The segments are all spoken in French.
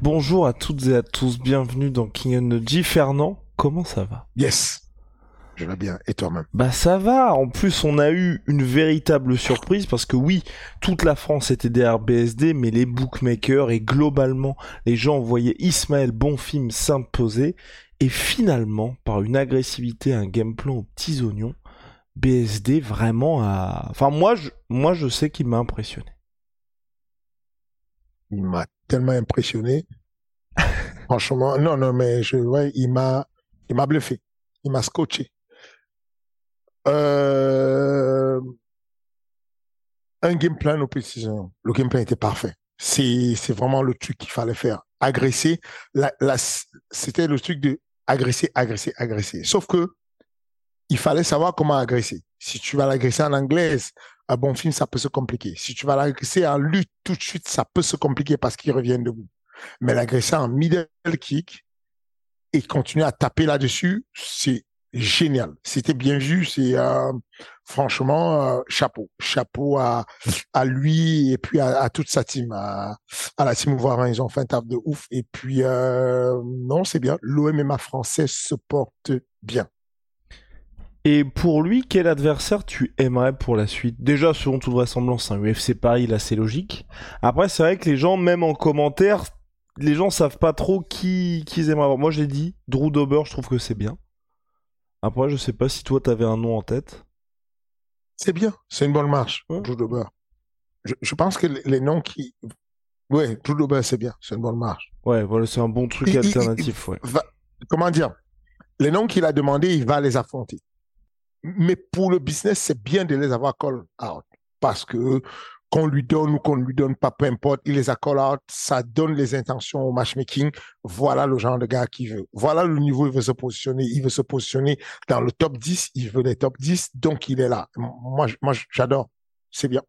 Bonjour à toutes et à tous, bienvenue dans King Energy. Fernand, comment ça va? Yes. Je vais bien. Et toi-même? Bah ça va, en plus on a eu une véritable surprise parce que oui, toute la France était derrière BSD, mais les bookmakers et globalement les gens voyaient Ismaël Bonfim s'imposer et finalement, par une agressivité, un game plan aux petits oignons, BSD vraiment a... Enfin moi je, moi, je sais qu'il m'a impressionné. Il m'a tellement impressionné. Franchement, non, non, mais je, ouais, il m'a, il m'a bluffé. Il m'a scotché. Euh, un game plan aux précisions. Le game plan était parfait. C'est, c'est vraiment le truc qu'il fallait faire. Agresser. La, la, c'était le truc de agresser, agresser, agresser. Sauf que, il fallait savoir comment agresser. Si tu vas l'agresser en anglaise, un bon film, ça peut se compliquer. Si tu vas l'agresser en lutte tout de suite, ça peut se compliquer parce qu'il revient debout. Mais l'agresser en middle kick et continuer à taper là-dessus, c'est génial. C'était bien vu. C'est euh, franchement euh, chapeau, chapeau à, à lui et puis à, toute sa team, à, la team Voirin. Ils ont fait un taf de ouf. Et puis euh, non, c'est bien. L'OMMA français se porte bien. Et pour lui, quel adversaire tu aimerais pour la suite? Déjà, selon toute vraisemblance, un UFC Paris, là, c'est logique. Après, c'est vrai que les gens, même en commentaire, les gens savent pas trop qui, qui ils aimeraient avoir. Moi, j'ai dit Drew Dober, je trouve que c'est bien. Après, je sais pas si toi, t'avais un nom en tête. C'est bien, c'est une bonne marche, ouais. Drew Dober. Je, je, pense que les noms qui... Ouais, Drew Dober, c'est bien, c'est une bonne marche. Ouais, voilà, c'est un bon truc il, alternatif, il, ouais. Va, comment dire? Les noms qu'il a demandé, il va les affronter. Mais pour le business, c'est bien de les avoir call out. Parce que qu'on lui donne ou qu'on ne lui donne pas, peu importe, il les a call out, ça donne les intentions au matchmaking. Voilà le genre de gars qu'il veut. Voilà le niveau où il veut se positionner. Il veut se positionner dans le top 10, il veut les top 10, donc il est là. Moi, moi j'adore. C'est bien.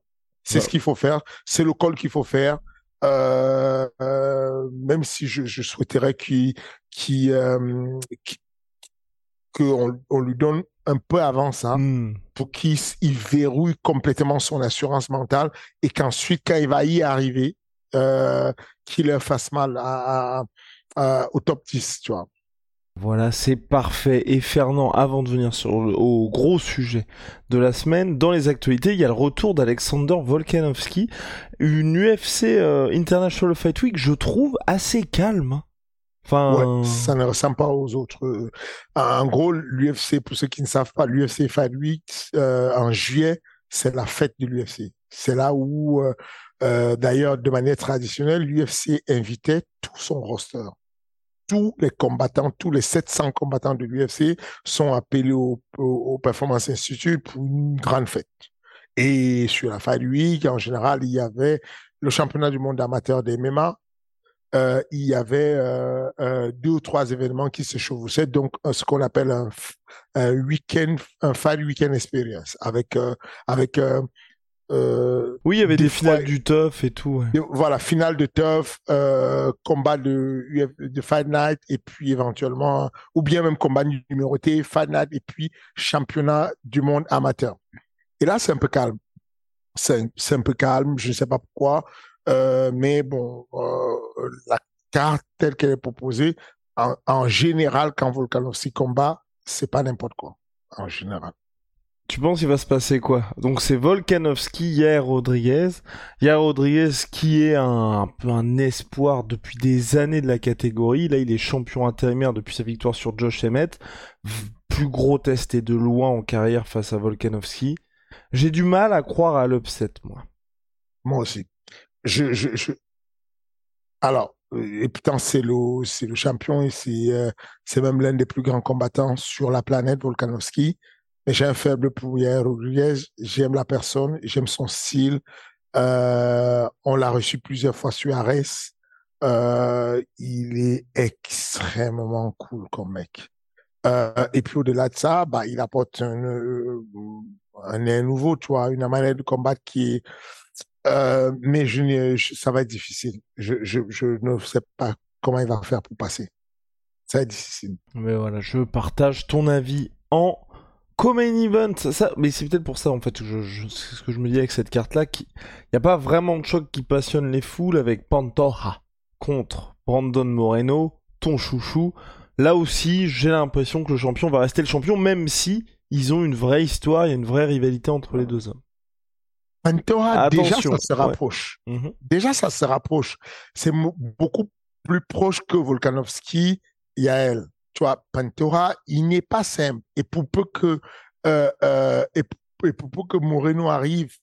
C'est ouais. ce qu'il faut faire. C'est le call qu'il faut faire. Euh, euh, même si je, je souhaiterais qu'il qu euh, qu'on on lui donne un peu avant ça mm. pour qu'il il verrouille complètement son assurance mentale et qu'ensuite, quand il va y arriver, euh, qu'il leur fasse mal à, à, à, au top 10, tu vois. Voilà, c'est parfait. Et Fernand, avant de venir sur le, au gros sujet de la semaine, dans les actualités, il y a le retour d'Alexander Volkanovski, une UFC euh, International Fight Week, je trouve assez calme. Enfin... Ouais, ça ne ressemble pas aux autres. En gros, l'UFC, pour ceux qui ne savent pas, l'UFC Fight Week, euh, en juillet, c'est la fête de l'UFC. C'est là où, euh, euh, d'ailleurs, de manière traditionnelle, l'UFC invitait tout son roster. Tous les combattants, tous les 700 combattants de l'UFC sont appelés au, au, au, Performance Institute pour une grande fête. Et sur la Fight Week, en général, il y avait le championnat du monde amateur des MMA, euh, il y avait euh, euh, deux ou trois événements qui se chevauchaient, donc ce qu'on appelle un, un week-end, un fight weekend experience, avec avec oui, il y avait des, des finales du TUF et tout. Ouais. Voilà, finale de TUF, combat de, de Fight Night et puis éventuellement, ou bien même combat numéroté, Fight Night et puis championnat du monde amateur. Et là, c'est un peu calme. C'est un peu calme, je ne sais pas pourquoi. Euh, mais bon, euh, la carte telle qu'elle est proposée, en, en général, quand Volkanovski combat, c'est pas n'importe quoi, en général. Tu penses qu'il va se passer quoi? Donc c'est Volkanovski, Yair Rodriguez. Yair Rodriguez qui est un, un peu un espoir depuis des années de la catégorie. Là, il est champion intérimaire depuis sa victoire sur Josh Emmett. Plus gros test et de loin en carrière face à Volkanovski. J'ai du mal à croire à l'upset, moi. Moi aussi je, je, je, Alors, et putain, c'est le, champion et c'est, c'est même l'un des plus grands combattants sur la planète, Volkanovski. Mais j'ai un faible pour Yair Rodriguez. J'aime la personne, j'aime son style. on l'a reçu plusieurs fois sur Ares. Euh, il est extrêmement cool comme mec. Euh, et puis au-delà de ça, bah, il apporte un, euh, un air nouveau, tu vois, une manière de combattre qui. Euh, mais ça va être difficile. Je, ne sais pas comment il va faire pour passer. Ça va être difficile. Mais voilà, je partage ton avis en Common Event. Mais c'est peut-être pour ça en fait ce que je me dis avec cette carte-là. Il n'y a pas vraiment de choc qui passionne les foules avec Pantora contre Brandon Moreno, ton chouchou. Là aussi, j'ai l'impression que le champion va rester le champion, même si ils ont une vraie histoire, il y a une vraie rivalité entre les deux hommes. Pantora, déjà, ça se rapproche. Mhm. Déjà, ça se rapproche. C'est beaucoup plus proche que Volkanovski, Yael. Tu vois, Pantora, il n'est pas simple. Et pour peu que, euh, euh, et, pour peu que Moreno arrive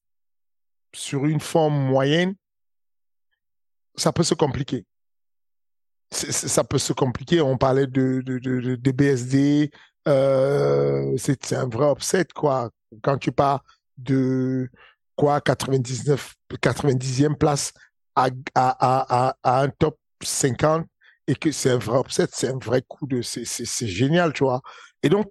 sur une forme moyenne, ça peut se compliquer. ça peut se compliquer. On parlait de, de, de, de BSD. Euh, c'est un vrai upset, quoi. Quand tu pars de quoi 99, 90e place à, à, à, à un top 50 et que c'est un vrai upset, c'est un vrai coup de, c'est génial, tu vois. Et donc,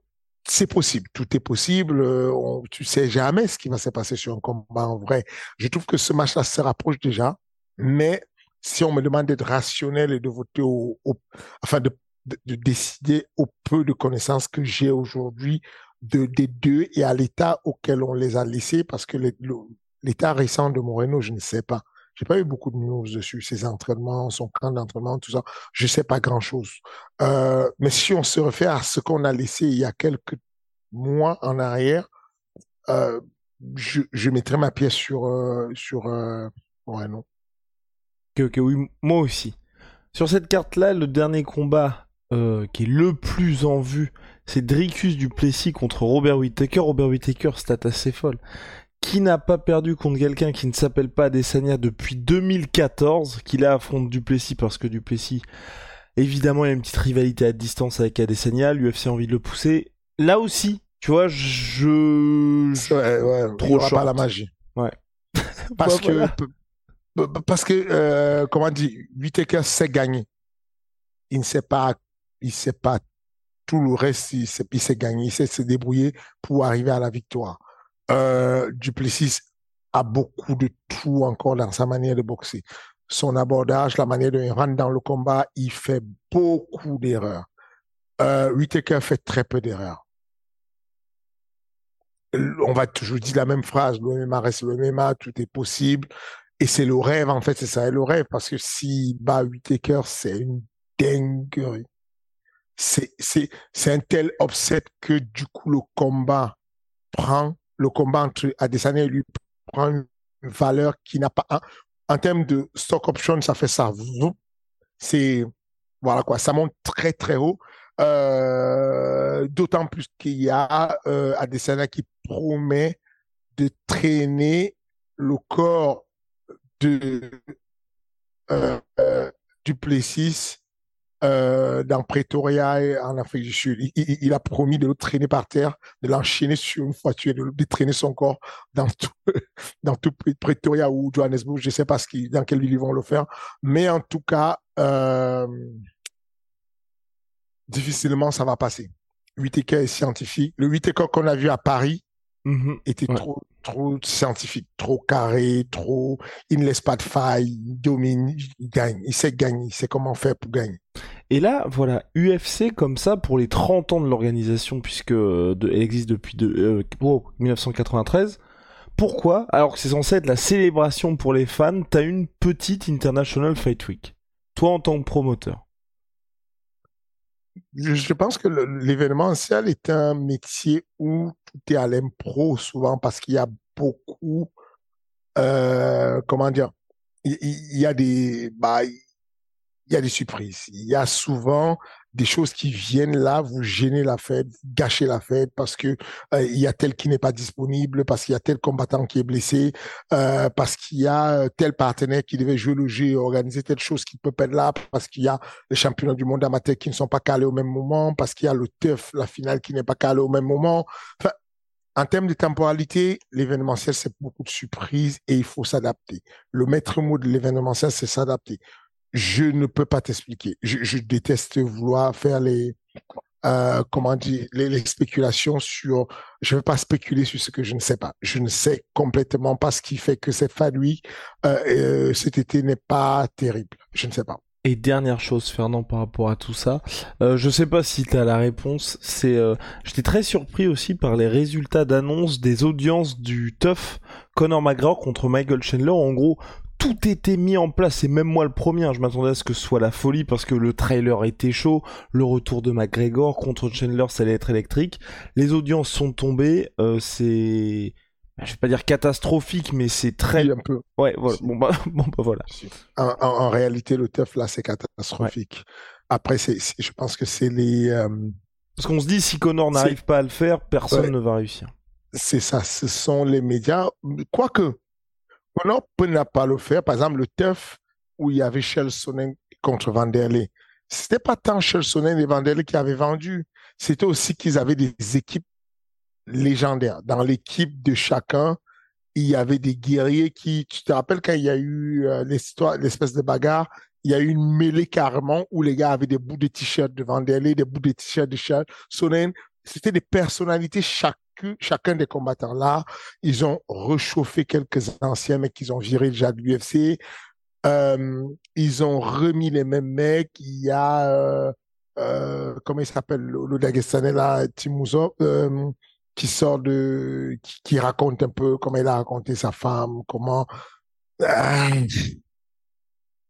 c'est possible, tout est possible. Euh, on, tu sais jamais ce qui va se passer sur un combat en vrai. Je trouve que ce match-là se rapproche déjà, mais si on me demande d'être rationnel et de voter au, enfin de, de, décider au peu de connaissances que j'ai aujourd'hui de, des deux et à l'état auquel on les a laissés, parce que l'état récent de Moreno, je ne sais pas. J'ai pas eu beaucoup de news dessus, ses entraînements, son camp d'entraînement, tout ça. Je sais pas grand chose. Euh, mais si on se refait à ce qu'on a laissé il y a quelques mois en arrière, euh, je, mettrais ma pièce sur euh, sur Moreno. Ok, oui, moi aussi. Sur cette carte-là, le dernier combat qui est le plus en vue, c'est Dricus du Plessis contre Robert Whittaker. Robert Whittaker, stat assez folle. Qui n'a pas perdu contre quelqu'un qui ne s'appelle pas Adesanya depuis 2014, qui la affronte Duplessis parce que Duplessis, évidemment, il y a une petite rivalité à distance avec Adesanya, l'UFC a envie de le pousser. Là aussi, tu vois, je... Ouais, ouais, trop pas la magie. Ouais. Parce que parce que, euh, comment dire, Whitaker sait gagner. Il ne sait pas, il sait pas tout le reste, sait gagner, il sait se débrouiller pour arriver à la victoire. Euh, Duplessis a beaucoup de tout encore dans sa manière de boxer. Son abordage, la manière de rentrer dans le combat, il fait beaucoup d'erreurs. Euh, fait très peu d'erreurs. On va toujours dire la même phrase, le MMA reste le MMA, tout est possible. Et c'est le rêve, en fait, c'est ça, le rêve, parce que si bat Whitaker, c'est une dinguerie. C'est, un tel upset que du coup, le combat prend, le combat entre Adesanya lui prend une valeur qui n'a pas, en, termes de stock option, ça fait ça. C'est, voilà quoi, ça monte très très haut. Euh, d'autant plus qu'il y a euh, Adesanya qui promet de traîner le corps de euh, euh, Duplessis euh, dans Pretoria en Afrique du Sud. Il, a promis de le traîner par terre, de l'enchaîner sur une voiture, de, de, traîner son corps dans tout, dans tout Pretoria ou Johannesburg. Je ne sais pas ce qui, dans quelle ville ils vont le faire. Mais en tout cas, euh, difficilement ça va passer. 8 est scientifique. Le 8 qu'on a vu à Paris, Mhm. était trop, trop scientifique, trop carré, trop. Il ne laisse pas de faille, il domine, il gagne, il sait gagner, il sait comment faire pour gagner. Et là, voilà, UFC comme ça pour les 30 ans de l'organisation, puisque de, elle existe depuis de, 1993. Pourquoi, alors que c'est censé être la célébration pour les fans, t'as une petite International Fight Week? Toi en tant que promoteur je pense que l'événementiel est un métier où tout est à l'impro souvent parce qu'il y a beaucoup, euh, comment dire, il, y a des, bah, y a des surprises. Il y a souvent des choses qui viennent là, vous gêner la fête, gâcher la fête parce que euh, il y a tel qui n'est pas disponible, parce qu'il y a tel combattant qui est blessé, euh, parce qu'il y a euh, tel partenaire qui devait jouer le jeu, organiser telle chose qui peut pas être là, parce qu'il y a les championnats du monde amateur qui ne sont pas calés au même moment, parce qu'il y a le TEF, la finale qui n'est pas calée au même moment. Enfin, en termes de temporalité, l'événementiel, c'est beaucoup de surprises et il faut s'adapter. Le maître mot de l'événementiel, c'est s'adapter je ne peux pas t'expliquer. Je, déteste vouloir faire les, euh, comment dire, les, spéculations sur. Je ne veux pas spéculer sur ce que je ne sais pas. Je ne sais complètement pas ce qui fait que cette famille euh, euh, cet été n'est pas terrible. Je ne sais pas. Et dernière chose, Fernand, par rapport à tout ça, euh, je sais pas si tu as la réponse. C'est, euh, j'étais très surpris aussi par les résultats d'annonce des audiences du TUF Conor McGregor contre Michael Chandler. En gros, tout était mis en place, et même moi le premier, hein, je m'attendais à ce que ce soit la folie parce que le trailer était chaud, le retour de McGregor contre Chandler, ça allait être électrique. Les audiences sont tombées, euh, c'est, je vais pas dire catastrophique, mais c'est très. un peu. Ouais, voilà. Bon bah, bon bah voilà. En, réalité, le teuf là, c'est catastrophique. Après, c'est, je pense que c'est les. Euh, parce qu'on se dit si Connor n'arrive pas à le faire, personne ne va réussir. C'est ça, ce sont les médias. Quoique, on peut ne pas le faire. Par exemple, le TEF où il y avait Sonnen contre Vanderlei. C'était pas tant Sonnen et Vanderlei qui avaient vendu. C'était aussi qu'ils avaient des équipes légendaires. Dans l'équipe de chacun, il y avait des guerriers qui, tu te rappelles quand il y a eu euh, l'histoire, l'espèce de bagarre, il y a eu une mêlée carrément où les gars avaient des bouts de t-shirt de Vanderlei, des bouts de t-shirt de Sonnen. C'était des personnalités chaque chacun des combattants là, ils ont réchauffé quelques anciens mecs qu'ils ont virés déjà de l'UFC. Euh, ils ont remis les mêmes mecs. Il y a, euh, euh, comment il s'appelle, le, Dagestanais là, qui sort de, qui, raconte un peu comment il a raconté sa femme, comment.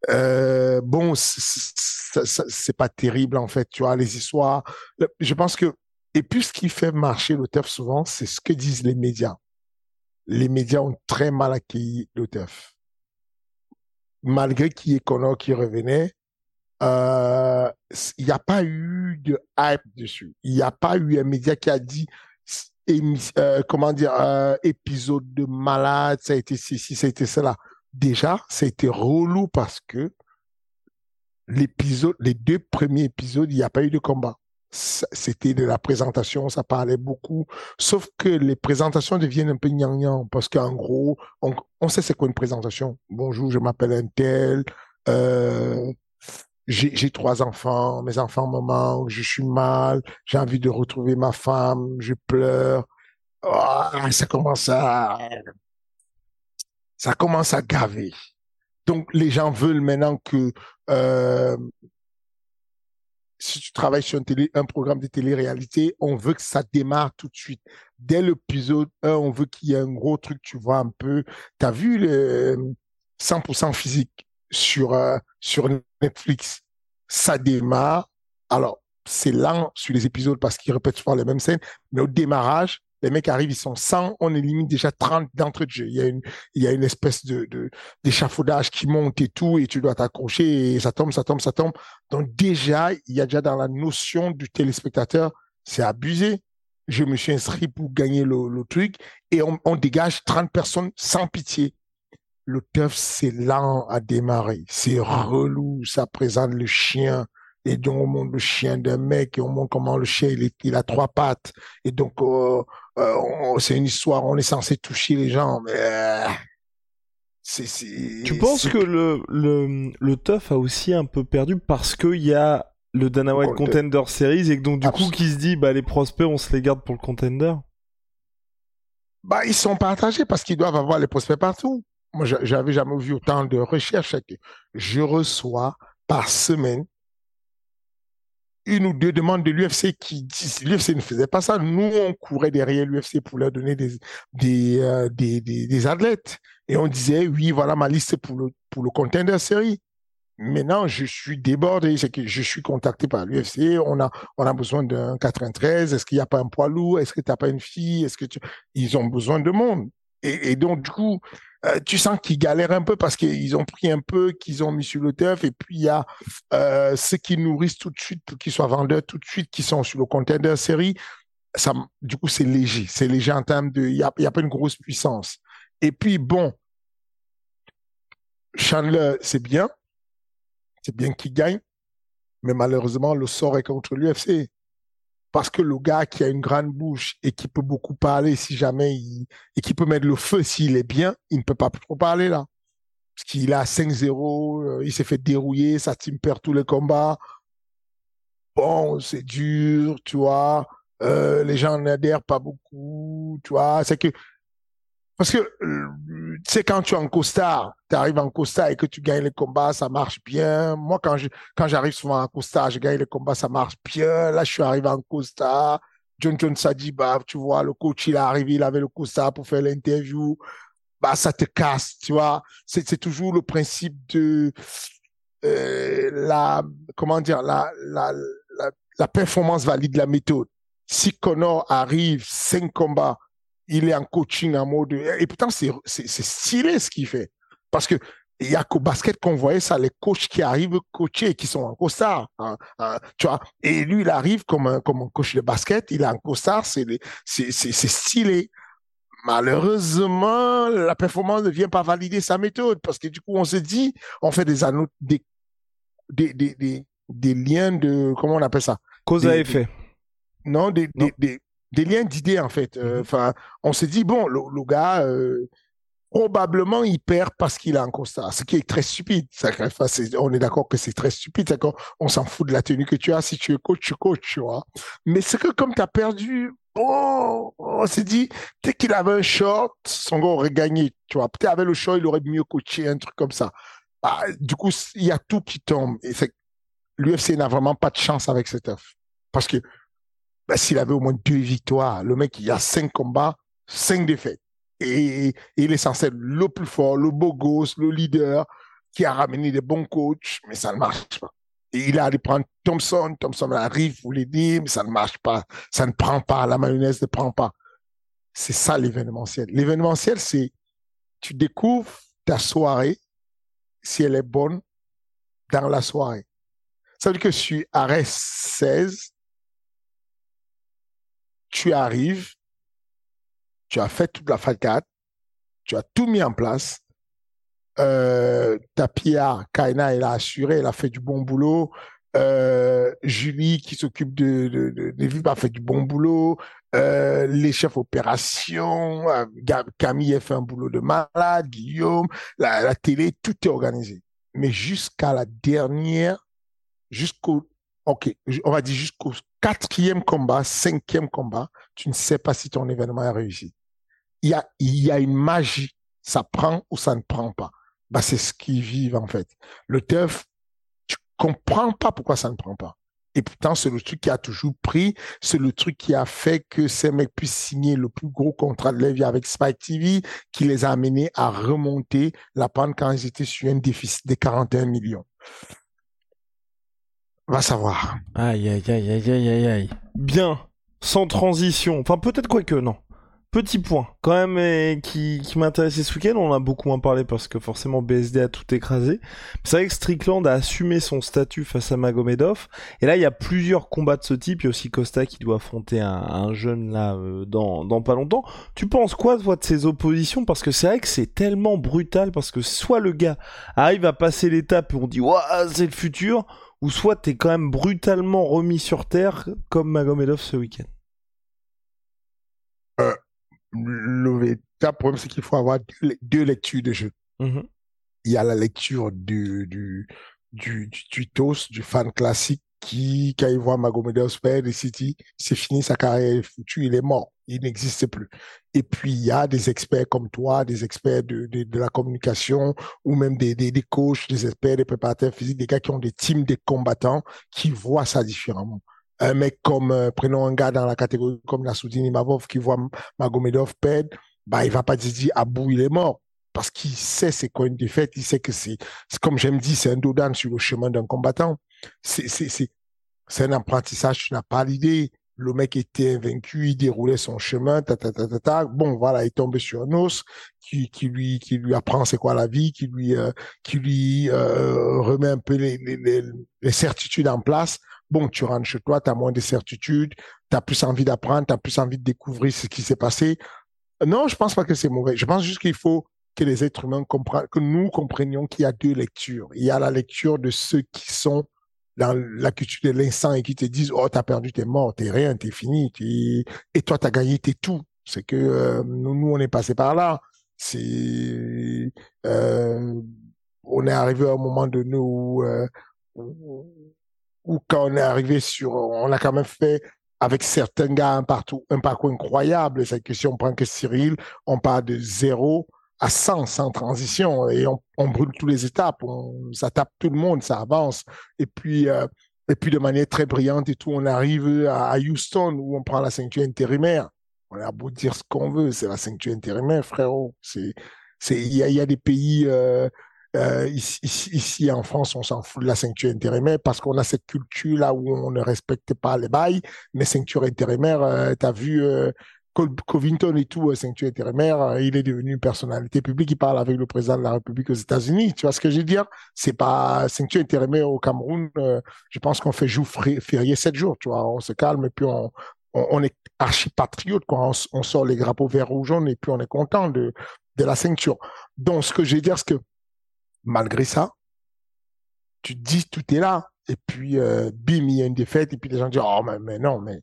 Euh, bon, c'est pas terrible en fait, tu vois, les histoires. Je pense que et puis, ce qui fait marcher le TEF souvent, c'est ce que disent les médias. Les médias ont très mal accueilli le TEF. Malgré qu'il y ait Connor qui revenait, euh, il n'y a pas eu de hype dessus. Il n'y a pas eu un média qui a dit, euh, comment dire, euh, épisode de malade, ça a été ceci, ça a été cela. Déjà, ça a été relou parce que l'épisode, les deux premiers épisodes, il n'y a pas eu de combat c'était de la présentation, ça parlait beaucoup. Sauf que les présentations deviennent un peu gnangnan parce qu'en gros, on, sait c'est quoi une présentation. Bonjour, je m'appelle un tel, euh, j'ai trois enfants, mes enfants me manquent, je suis mal, j'ai envie de retrouver ma femme, je pleure. Ah, ça commence à, ça commence à gaver. Donc les gens veulent maintenant que euh, si tu travailles sur un, télé, un programme de télé-réalité, on veut que ça démarre tout de suite. Dès l'épisode 1, on veut qu'il y ait un gros truc, tu vois, un peu. Tu as vu le 100% physique? Sur, euh, sur Netflix. Ça démarre. Alors, c'est lent sur les épisodes parce qu'ils répètent souvent les mêmes scènes, mais au démarrage, les mecs arrivent, ils sont 100, on élimine déjà 30 d'entrée de. Il y a une, espèce d'échafaudage qui monte et tout, et tu dois t'accrocher, et ça tombe, ça tombe, ça tombe. Donc déjà, il y a déjà dans la notion du téléspectateur, c'est abusé. Je me suis inscrit pour gagner le, truc, et on, dégage 30 personnes sans pitié. Le teuf, c'est lent à démarrer. C'est relou, ça présente le chien, et donc on montre le chien d'un mec et on montre comment le chien il, il a trois pattes. Et donc euh, euh, c'est une histoire on est censé toucher les gens mais euh, c'est tu penses que le le le tough a aussi un peu perdu parce qu'il y a le Dana White Contender Series et que donc du coup qui se dit bah les prospects on se les garde pour le contender? Bah ils sont partagés parce qu'ils doivent avoir les prospects partout moi j'avais jamais vu autant de recherches je reçois par semaine une ou deux demandes de l'UFC qui disent l'UFC ne faisait pas ça. Nous, on courait derrière l'UFC pour leur donner des, des, euh, des, des, athlètes. Et on disait, oui, voilà ma liste pour le, pour le contender série. Maintenant, je suis débordé. C'est que je suis contacté par l'UFC. On a, on a besoin d'un 93. Est-ce qu'il n'y a pas un poids lourd? Est-ce que tu n'as pas une fille? Est-ce que. Ils ont besoin de monde. Et donc, du coup, euh, tu sens qu'ils galèrent un peu parce qu'ils ont pris un peu, qu'ils ont mis sur le teuf, et puis il y a euh, ceux qui nourrissent tout de suite pour qu'ils soient vendeurs tout de suite, qui sont sur le container série. Ça, du coup, c'est léger. C'est léger en termes de, il n'y a pas une grosse puissance. Et puis, bon, Chandler, c'est bien. C'est bien qu'il gagne. Mais malheureusement, le sort est contre l'UFC. Parce que le gars qui a une grande bouche et qui peut beaucoup parler si jamais il, et qui peut mettre le feu s'il est bien, il ne peut pas trop parler là. Parce qu'il a 5-0, euh, il s'est fait dérouiller, sa team perd tous les combats. Bon, c'est dur, tu vois. Euh, les gens n'adhèrent pas beaucoup, tu vois. C'est que parce que, euh, tu sais, quand tu es en costard, tu arrives en costard et que tu gagnes les combats, ça marche bien. Moi, quand je, quand j'arrive souvent en costard, je gagne les combats, ça marche bien. Là, je suis arrivé en costard. John John a dit, bah, tu vois, le coach, il est arrivé, il avait le costard pour faire l'interview. Bah, ça te casse, tu vois. C'est, c'est toujours le principe de, euh, la, comment dire, la, la, la, la performance valide la méthode. Si Connor arrive cinq combats, il est en coaching en mode. Et pourtant, c'est stylé ce qu'il fait. Parce que il y a qu'au basket qu'on voyait ça, les coachs qui arrivent coacher, qui sont en costard. Hein, hein, tu vois. Et lui, il arrive comme un, comme un coach de basket, il est en costard, c'est stylé. Malheureusement, la performance ne vient pas valider sa méthode parce que du coup, on se dit, on fait des, des, des, des, des, liens de, comment on appelle ça? Cause à effet. non, des, des, des liens d'idées en fait. Euh, mhm. Enfin, on s'est dit bon, le, gars euh, probablement il perd parce qu'il a un constat, ce qui est très stupide. on est d'accord que c'est très stupide. On s'en fout de la tenue que tu as. Si tu es coach, tu coach, tu vois. Mais c'est que comme tu as perdu, bon, on s'est dit dès qu'il avait un short, son gars aurait gagné. Tu vois, peut-être avec le short, il aurait mieux coaché un truc comme ça. Bah, du coup, il y a tout qui tombe. Et l'UFC n'a vraiment pas de chance avec cette œuf. Parce que ben, s'il avait au moins deux victoires, le mec, il a cinq combats, cinq défaites. Et, il est censé être le plus fort, le beau gosse, le leader, qui a ramené des bons coachs, mais ça ne marche pas. Et il a allé prendre Thompson, Thompson arrive, vous l'aider, mais ça ne marche pas. Ça ne prend pas, la mayonnaise ne prend pas. C'est ça l'événementiel. L'événementiel, c'est tu découvres ta soirée, si elle est bonne, dans la soirée. Ça veut dire que sur arrêt 16, tu arrives, tu as fait toute la facade, tu as tout mis en place. Euh, ta Pierre, Kaina, elle a assuré, elle a fait du bon boulot. Euh, Julie, qui s'occupe de, de, a fait du bon boulot. Euh, les chefs opérations, Camille a fait un boulot de malade, Guillaume, la, la télé, tout est organisé. Mais jusqu'à la dernière, jusqu'au OK, on va dire jusqu'au quatrième combat, cinquième combat, tu ne sais pas si ton événement a réussi. Il y a, il y a une magie. Ça prend ou ça ne prend pas. Bah, c'est ce qu'ils vivent, en fait. Le teuf, tu comprends pas pourquoi ça ne prend pas. Et pourtant, c'est le truc qui a toujours pris, c'est le truc qui a fait que ces mecs puissent signer le plus gros contrat de leur vie avec Spike TV, qui les a amenés à remonter la pente quand ils étaient sur un déficit de 41 millions. Va savoir. Aïe, aïe, aïe, aïe, aïe, aïe, Bien. Sans transition. Enfin, peut-être quoi que, non. Petit point, quand même, qui, qui m'intéressait ce week-end, on en a beaucoup moins parlé parce que forcément BSD a tout écrasé. C'est vrai que Strickland a assumé son statut face à Magomedov. Et là, il y a plusieurs combats de ce type. Il y a aussi Costa qui doit affronter un, jeune là euh, dans, dans pas longtemps. Tu penses quoi, toi, de ces oppositions? Parce que c'est vrai que c'est tellement brutal parce que soit le gars arrive à passer l'étape et on dit, waouh, c'est le futur ou soit t'es quand même brutalement remis sur terre comme Magomedov ce week-end euh, Le véritable problème, c'est qu'il faut avoir deux, lectures de jeu. Mm-hmm. Il y a la lecture du, du, du, du, du du fan classique, qui, quand il voit Magomedov perdre City, c'est fini, sa carrière est foutue, il est mort, il n'existe plus. Et puis, il y a des experts comme toi, des experts de, de, de la communication, ou même des, des, des, coachs, des experts, des préparateurs physiques, des gars qui ont des teams de combattants, qui voient ça différemment. Un mec comme, euh, prenons un gars dans la catégorie comme Nassoudine Imavov, qui voit Magomedov perdre, bah, il va pas dire, Abou, il est mort parce qu'il sait c'est quoi une défaite, il sait que c'est, comme j'aime dire, c'est un dodan sur le chemin d'un combattant. C'est, un apprentissage, tu n'as pas l'idée. le mec était invaincu, il déroulait son chemin, ta, ta, ta, ta, ta. Bon, voilà, il tombe sur un os qui, lui, apprend c'est quoi la vie, qui lui, euh, euh, remet un peu les, certitudes en place. Bon, tu rentres chez toi, tu as moins de certitudes, tu as plus envie d'apprendre, tu as plus envie de découvrir ce qui s'est passé. Non, je pense pas que c'est mauvais. Je pense juste qu'il faut que les êtres humains comprennent, que nous comprenions qu'il y a deux lectures. Il y a la lecture de ceux qui sont dans la culture de l'instant et qui te disent oh t'as perdu t'es mort t'es rien t'es fini et toi t'as gagné t'es tout. C'est que euh, nous nous on est passé par là. C'est euh, on est arrivé à un moment donné où, euh, où quand on est arrivé sur on a quand même fait avec certains gars partout un parcours incroyable. C'est que si on prend que Cyril on part de zéro à 100 sans transition et on, brûle toutes les étapes, on, ça tape tout le monde, ça avance. Et puis, euh, et puis de manière très brillante et tout, on arrive à, Houston où on prend la ceinture intérimaire. On a beau dire ce qu'on veut, c'est la ceinture intérimaire, frérot. C'est, c'est, il y a, des pays euh, euh, ici, en France, on s'en fout de la ceinture intérimaire parce qu'on a cette culture là où on ne respecte pas les bails. Mais ceinture intérimaire, euh, t'as vu Covington et tout, euh, ceinture intérimaire, euh, il est devenu une personnalité publique, il parle avec le président de la République aux États-Unis. Tu vois ce que je veux dire? C'est pas ceinture intérimaire au Cameroun. Euh, je pense qu'on fait jour férié sept jours. Tu vois, on se calme et puis on, est archi patriote quand on, sort les drapeaux vert ou jaune et puis on est content de la ceinture. Donc ce que je veux dire, c'est que malgré ça, tu dis tout est là et puis bim il y a une défaite et puis les gens disent oh mais non mais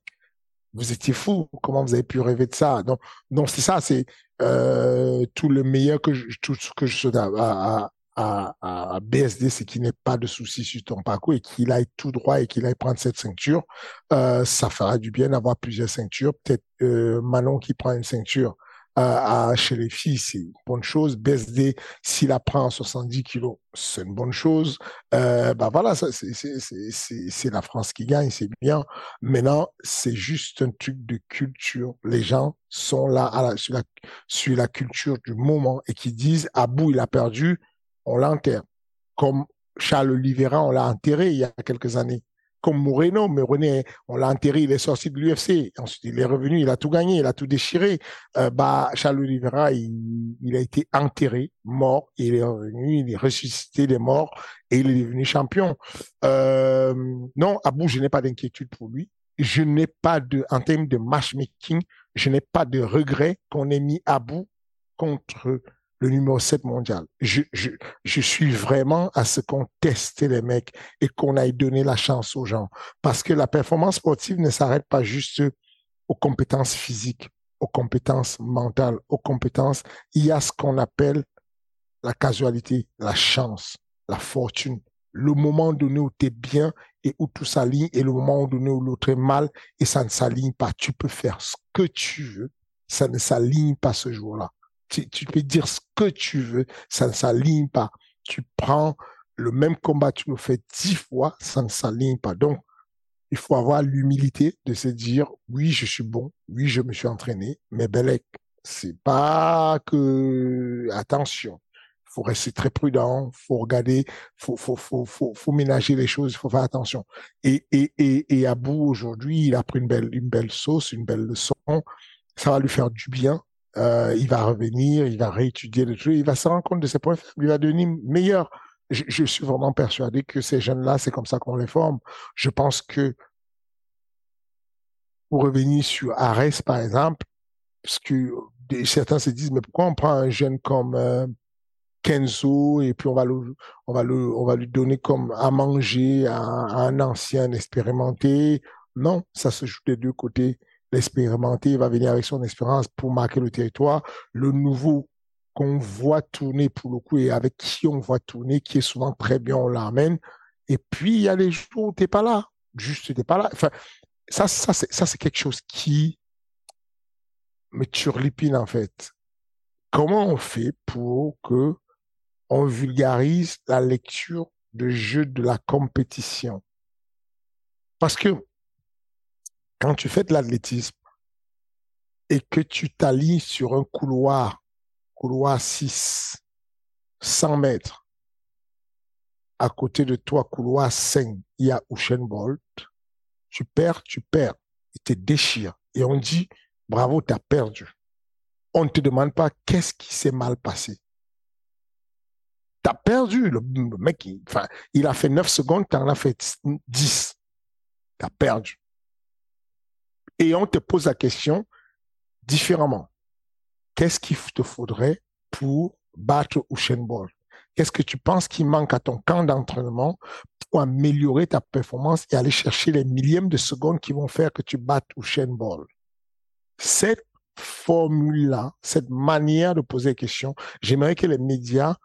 vous étiez fou. Comment vous avez pu rêver de ça? Donc, c'est ça, c'est euh, tout le meilleur que je, tout ce que je souhaite à, à, à, BSD, c'est qu'il n'ait pas de soucis sur ton parcours et qu'il aille tout droit et qu'il aille prendre cette ceinture. Euh, ça fera du bien d'avoir plusieurs ceintures. Peut-être euh, Manon qui prend une ceinture à, chez les filles, c'est une bonne chose. BSD, s'il apprend 70 kilos, c'est une bonne chose. Euh, bah voilà, c'est la France qui gagne, c'est bien. Maintenant, c'est juste un truc de culture. Les gens sont là à la, sur, la, sur la culture du moment et qui disent, Abou, il a perdu, on l'enterre. Comme Charles Oliveira, on l'a enterré il y a quelques années comme Moreno. Mais René, on l'a enterré, il est sorti de l'UFC. Ensuite, il est revenu, il a tout gagné, il a tout déchiré. Euh, bah, Charles Oliveira, il, a été enterré, mort, il est revenu, il est ressuscité des morts et il est devenu champion. Euh, non, Abou, je n'ai pas d'inquiétude pour lui. Je n'ai pas de, en termes de matchmaking, je n'ai pas de regret qu'on ait mis Abou contre le numéro 7 mondial. Je, je, je suis vraiment à ce qu'on teste les mecs et qu'on aille donner la chance aux gens. Parce que la performance sportive ne s'arrête pas juste aux compétences physiques, aux compétences mentales, aux compétences. Il y a ce qu'on appelle la casualité, la chance, la fortune, le moment donné où tu es bien et où tout s'aligne et le moment donné où l'autre est mal et ça ne s'aligne pas. Tu peux faire ce que tu veux, ça ne s'aligne pas ce jour-là tu, peux dire ce que tu veux, ça ne s'aligne pas. Tu prends le même combat, tu le fais dix fois, ça ne s'aligne pas. Donc, il faut avoir l'humilité de se dire, oui, je suis bon, oui, je me suis entraîné, mais Belek, c'est pas que, attention, faut rester très prudent, faut regarder, faut, faut, faut, faut, faut ménager les choses, il faut faire attention. Et, et, et, et Abou, aujourd'hui, il a pris une belle, une belle sauce, une belle leçon. Ça va lui faire du bien euh, il va revenir, il va réétudier le truc, il va se rendre compte de ses points faibles, il va devenir meilleur. Je, suis vraiment persuadé que ces jeunes-là, c'est comme ça qu'on les forme. Je pense que pour revenir sur Arès, par exemple, parce que certains se disent, mais pourquoi on prend un jeune comme euh, Kenzo et puis on va le, on va le, on va lui donner comme à manger à un ancien expérimenté? Non, ça se joue des deux côtés l'expérimenter, va venir avec son expérience pour marquer le territoire. Le nouveau qu'on voit tourner pour le coup et avec qui on voit tourner, qui est souvent très bien, on l'amène. Et puis, il y a les jours où t'es pas là. Juste, t'es pas là. Enfin, ça, ça, c'est, ça, c'est quelque chose qui me turlipine, en fait. Comment on fait pour que on vulgarise la lecture de jeux de la compétition? Parce que quand tu fais de l'athlétisme et que tu t'alignes sur un couloir, couloir 6, 100 mètres, à côté de toi, couloir 5, il y a Usain Bolt, tu perds, tu perds. il te déchire. Et on dit, bravo, tu as perdu. On ne te demande pas qu'est-ce qui s'est mal passé? Tu as perdu. Le, mec, il a fait 9 secondes, tu en as fait 10. Tu as perdu. Et on te pose la question différemment. Qu'est-ce qu'il te faudrait pour battre Usain Bolt? Qu'est-ce que tu penses qui manque à ton camp d'entraînement pour améliorer ta performance et aller chercher les millièmes de secondes qui vont faire que tu battes Usain Cette formule-là, cette manière de poser des questions, j'aimerais que les médias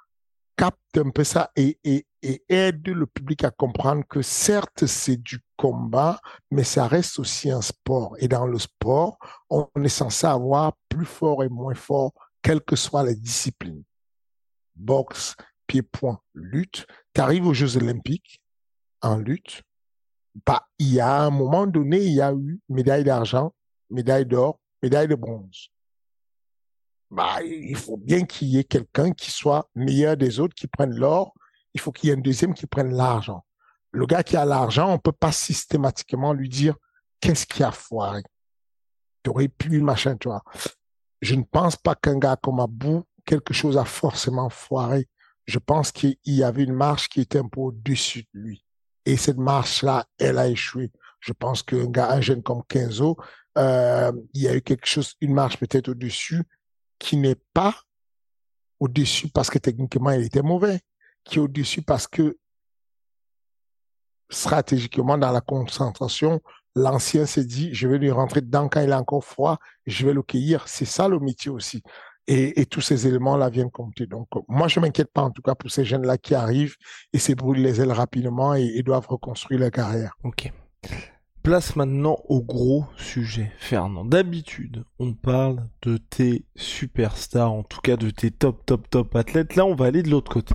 captent un peu ça et, et aident le public à comprendre que certes, c'est du combat, mais ça reste aussi un sport. Et dans le sport, on est censé avoir plus fort et moins fort, quelles que soient les disciplines. Boxe, pied-point, lutte. Tu arrives aux Jeux olympiques en lutte. Bah, il y a un moment donné, il y a eu médaille d'argent, médaille d'or, médaille de bronze. Bah, il faut bien qu'il y ait quelqu'un qui soit meilleur des autres, qui prenne l'or. Il faut qu'il y ait un deuxième qui prenne l'argent. Le gars qui a l'argent, on peut pas systématiquement lui dire qu'est-ce qui a foiré? Tu aurais pu, machin, tu. Je ne pense pas qu'un gars comme Abou, quelque chose a forcément foiré je pense qu'il y avait une marche qui était un peu au-dessus de lui. Et cette marche-là, elle a échoué. Je pense qu'un gars, un jeune comme Kenzo, euh, il y a eu quelque chose, une marche peut-être au-dessus, qui n'est pas au-dessus parce que techniquement il était mauvais, qui est au-dessus parce que stratégiquement dans la concentration, l'ancien s'est dit, je vais lui rentrer dedans quand il est encore froid, je vais le cueillir. C'est ça le métier aussi. Et, tous ces éléments-là viennent compter. Donc, moi, je m'inquiète pas, en tout cas, pour ces jeunes-là qui arrivent et se brûlent les ailes rapidement et, et doivent reconstruire leur carrière. Ok. Place maintenant au gros sujet, Fernand. D'habitude, on parle de tes superstars, en tout cas de tes top, top, top athlètes. Là, on va aller de l'autre côté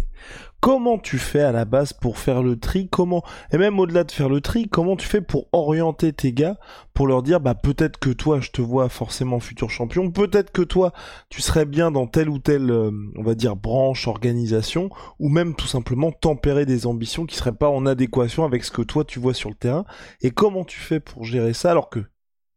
comment tu fais à la base pour faire le tri? Comment et même au-delà de faire le tri, comment tu fais pour orienter tes gars pour leur dire bah peut-être que toi je te vois forcément futur champion, peut-être que toi tu serais bien dans telle ou telle euh, on va dire branche, organisation ou même tout simplement tempérer des ambitions qui seraient pas en adéquation avec ce que toi tu vois sur le terrain. Et comment tu fais pour gérer ça? Alors que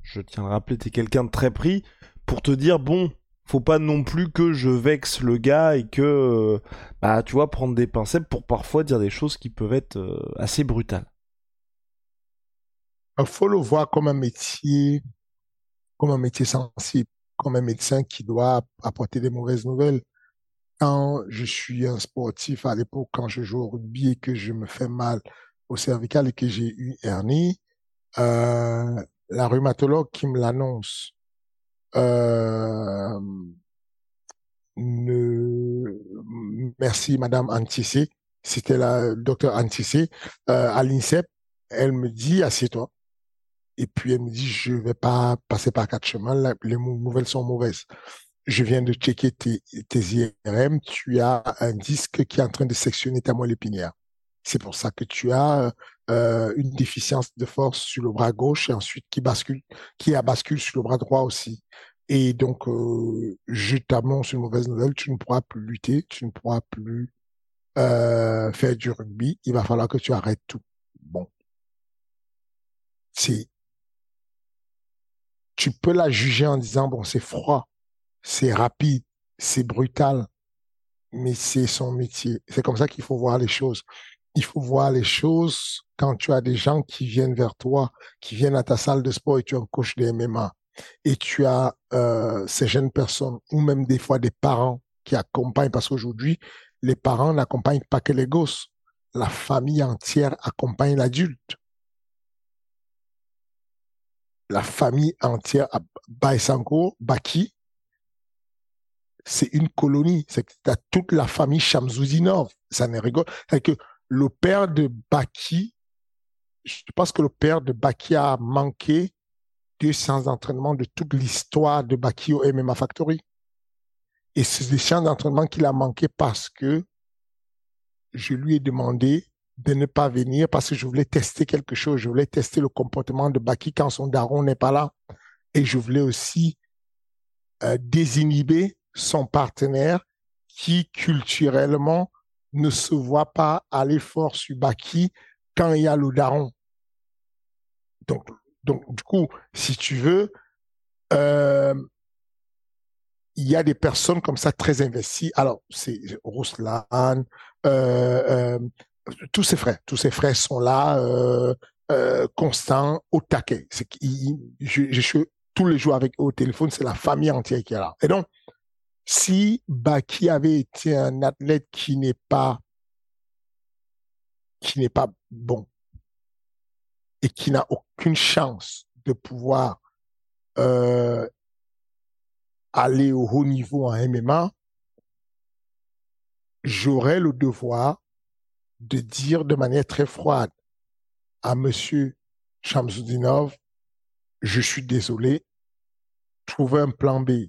je tiens à le rappeler, tu es quelqu'un de très pris pour te dire bon, faut pas non plus que je vexe le gars et que, euh, bah, tu vois, prendre des pincettes pour parfois dire des choses qui peuvent être euh, assez brutales. Il faut le voir comme un métier, comme un métier sensible, comme un médecin qui doit apporter des mauvaises nouvelles. Quand je suis un sportif à l'époque, quand je joue au rugby et que je me fais mal au cervical et que j'ai eu hernie, euh, la rhumatologue qui me l'annonce, euh, merci Madame Antissé, c'était la docteur Antissé euh, à l'INSEP. Elle me dit assieds-toi. Et puis elle me dit je vais pas passer par quatre chemins. les nouvelles sont mauvaises. Je viens de checker tes, tes IRM. Tu as un disque qui est en train de sectionner ta moelle épinière. C'est pour ça que tu as euh, une déficience de force sur le bras gauche et ensuite qui bascule, qui a bascule sur le bras droit aussi. Et donc, euh, je t'annonce une mauvaise nouvelle, tu ne pourras plus lutter, tu ne pourras plus euh, faire du rugby, il va falloir que tu arrêtes tout. Bon. C'est, tu peux la juger en disant, bon, c'est froid, c'est rapide, c'est brutal, mais c'est son métier. C'est comme ça qu'il faut voir les choses. Il faut voir les choses quand tu as des gens qui viennent vers toi, qui viennent à ta salle de sport et tu es un coach de MMA et tu as euh, ces jeunes personnes ou même des fois des parents qui accompagnent, parce qu'aujourd'hui, les parents n'accompagnent pas que les gosses, la famille entière accompagne l'adulte. La famille entière à Baïsanko, Baki, c'est une colonie. C'est que tu as toute la famille Chamzouzinov. Ça n'est rigolo. C'est que le père de Baki, je pense que le père de Baki a manqué deux séances d'entraînement de toute l'histoire de Baki au MMA Factory. Et c'est des séances d'entraînement qu'il a manqué parce que je lui ai demandé de ne pas venir parce que je voulais tester quelque chose. Je voulais tester le comportement de Baki quand son daron n'est pas là. Et je voulais aussi euh, désinhiber son partenaire qui culturellement ne se voit pas aller fort sur Baki quand il y a le daron. Donc, Donc, du coup, si tu veux, euh, il y a des personnes comme ça très investies. Alors, c'est Ruslan, euh, euh, tous ses frères, tous ses frères sont là, constants, au taquet. Je suis tous les jours avec eux au téléphone, c'est la famille entière qui est là. Et donc, si Baki avait été un athlète qui n'est pas qui n'est pas bon et qui n'a aucune chance de pouvoir euh, aller au haut niveau en MMA, j'aurais le devoir de dire de manière très froide à Monsieur Shamsudinov, je suis désolé, trouvez un plan B,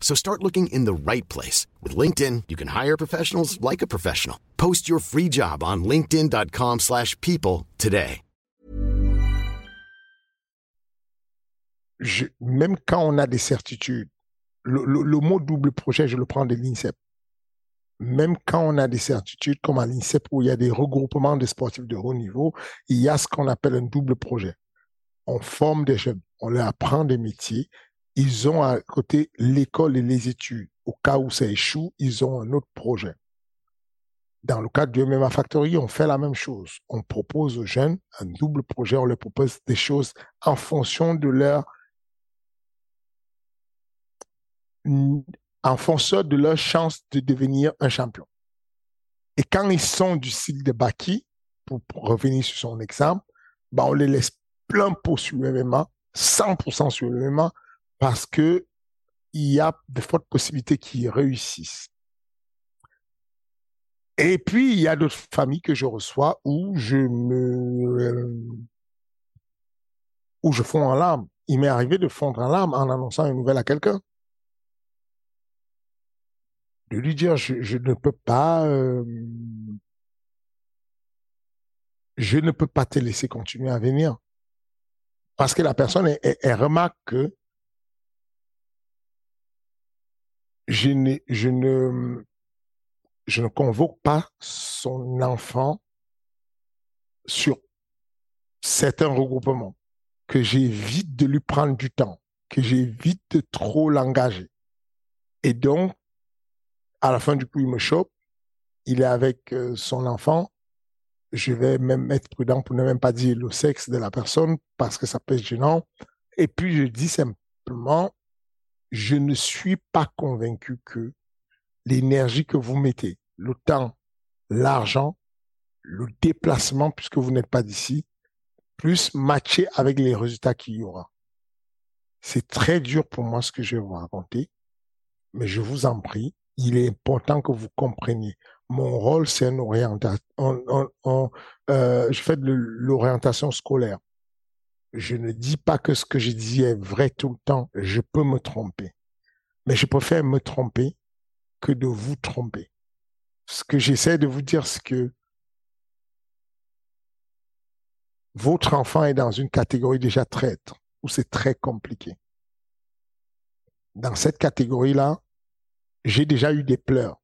So start looking in the right place. With LinkedIn, you can hire professionals like a professional. Post your free job on linkedin.com slash people today. Je, même quand on a des certitudes, le, le, le mot double projet, je le prends de l'INSEP. Même quand on a des certitudes, comme à l'INSEP où il y a des regroupements de sportifs de haut niveau, il y a ce qu'on appelle un double projet. On forme des jeunes, on leur apprend des métiers, ils ont à côté l'école et les études. Au cas où ça échoue, ils ont un autre projet. Dans le cadre du MMA Factory, on fait la même chose. On propose aux jeunes un double projet, on leur propose des choses en fonction de leur en de leur chance de devenir un champion. Et quand ils sont du cycle de Baki, pour, revenir sur son exemple, ben on les laisse plein pot sur le MMA, 100% sur le MMA, parce que il y a de fortes possibilités qu'ils réussissent. Et puis, il y a d'autres familles que je reçois où je me, où je fonds en larmes. Il m'est arrivé de fondre en larmes en annonçant une nouvelle à quelqu'un. De lui dire, je, ne peux pas, euh, je ne peux pas te laisser continuer à venir. Parce que la personne, elle remarque que je ne, je ne, je ne convoque pas son enfant sur certains regroupements, que j'évite de lui prendre du temps, que j'évite de trop l'engager. Et donc, à la fin du coup, il me chope, il est avec euh, son enfant, je vais même être prudent pour ne même pas dire le sexe de la personne parce que ça peut être gênant. Et puis, je dis simplement, je ne suis pas convaincu que l'énergie que vous mettez, le temps, l'argent, le déplacement, puisque vous n'êtes pas d'ici, plus matcher avec les résultats qu'il y aura. C'est très dur pour moi ce que je vais vous raconter, mais je vous en prie, il est important que vous compreniez. Mon rôle, c'est une orientation. euh, je fais de l'orientation scolaire. Je ne dis pas que ce que je dis est vrai tout le temps. Je peux me tromper. Mais je préfère me tromper que de vous tromper. Ce que j'essaie de vous dire, c'est que votre enfant est dans une catégorie déjà traître, où c'est très compliqué. Dans cette catégorie-là, j'ai déjà eu des pleurs,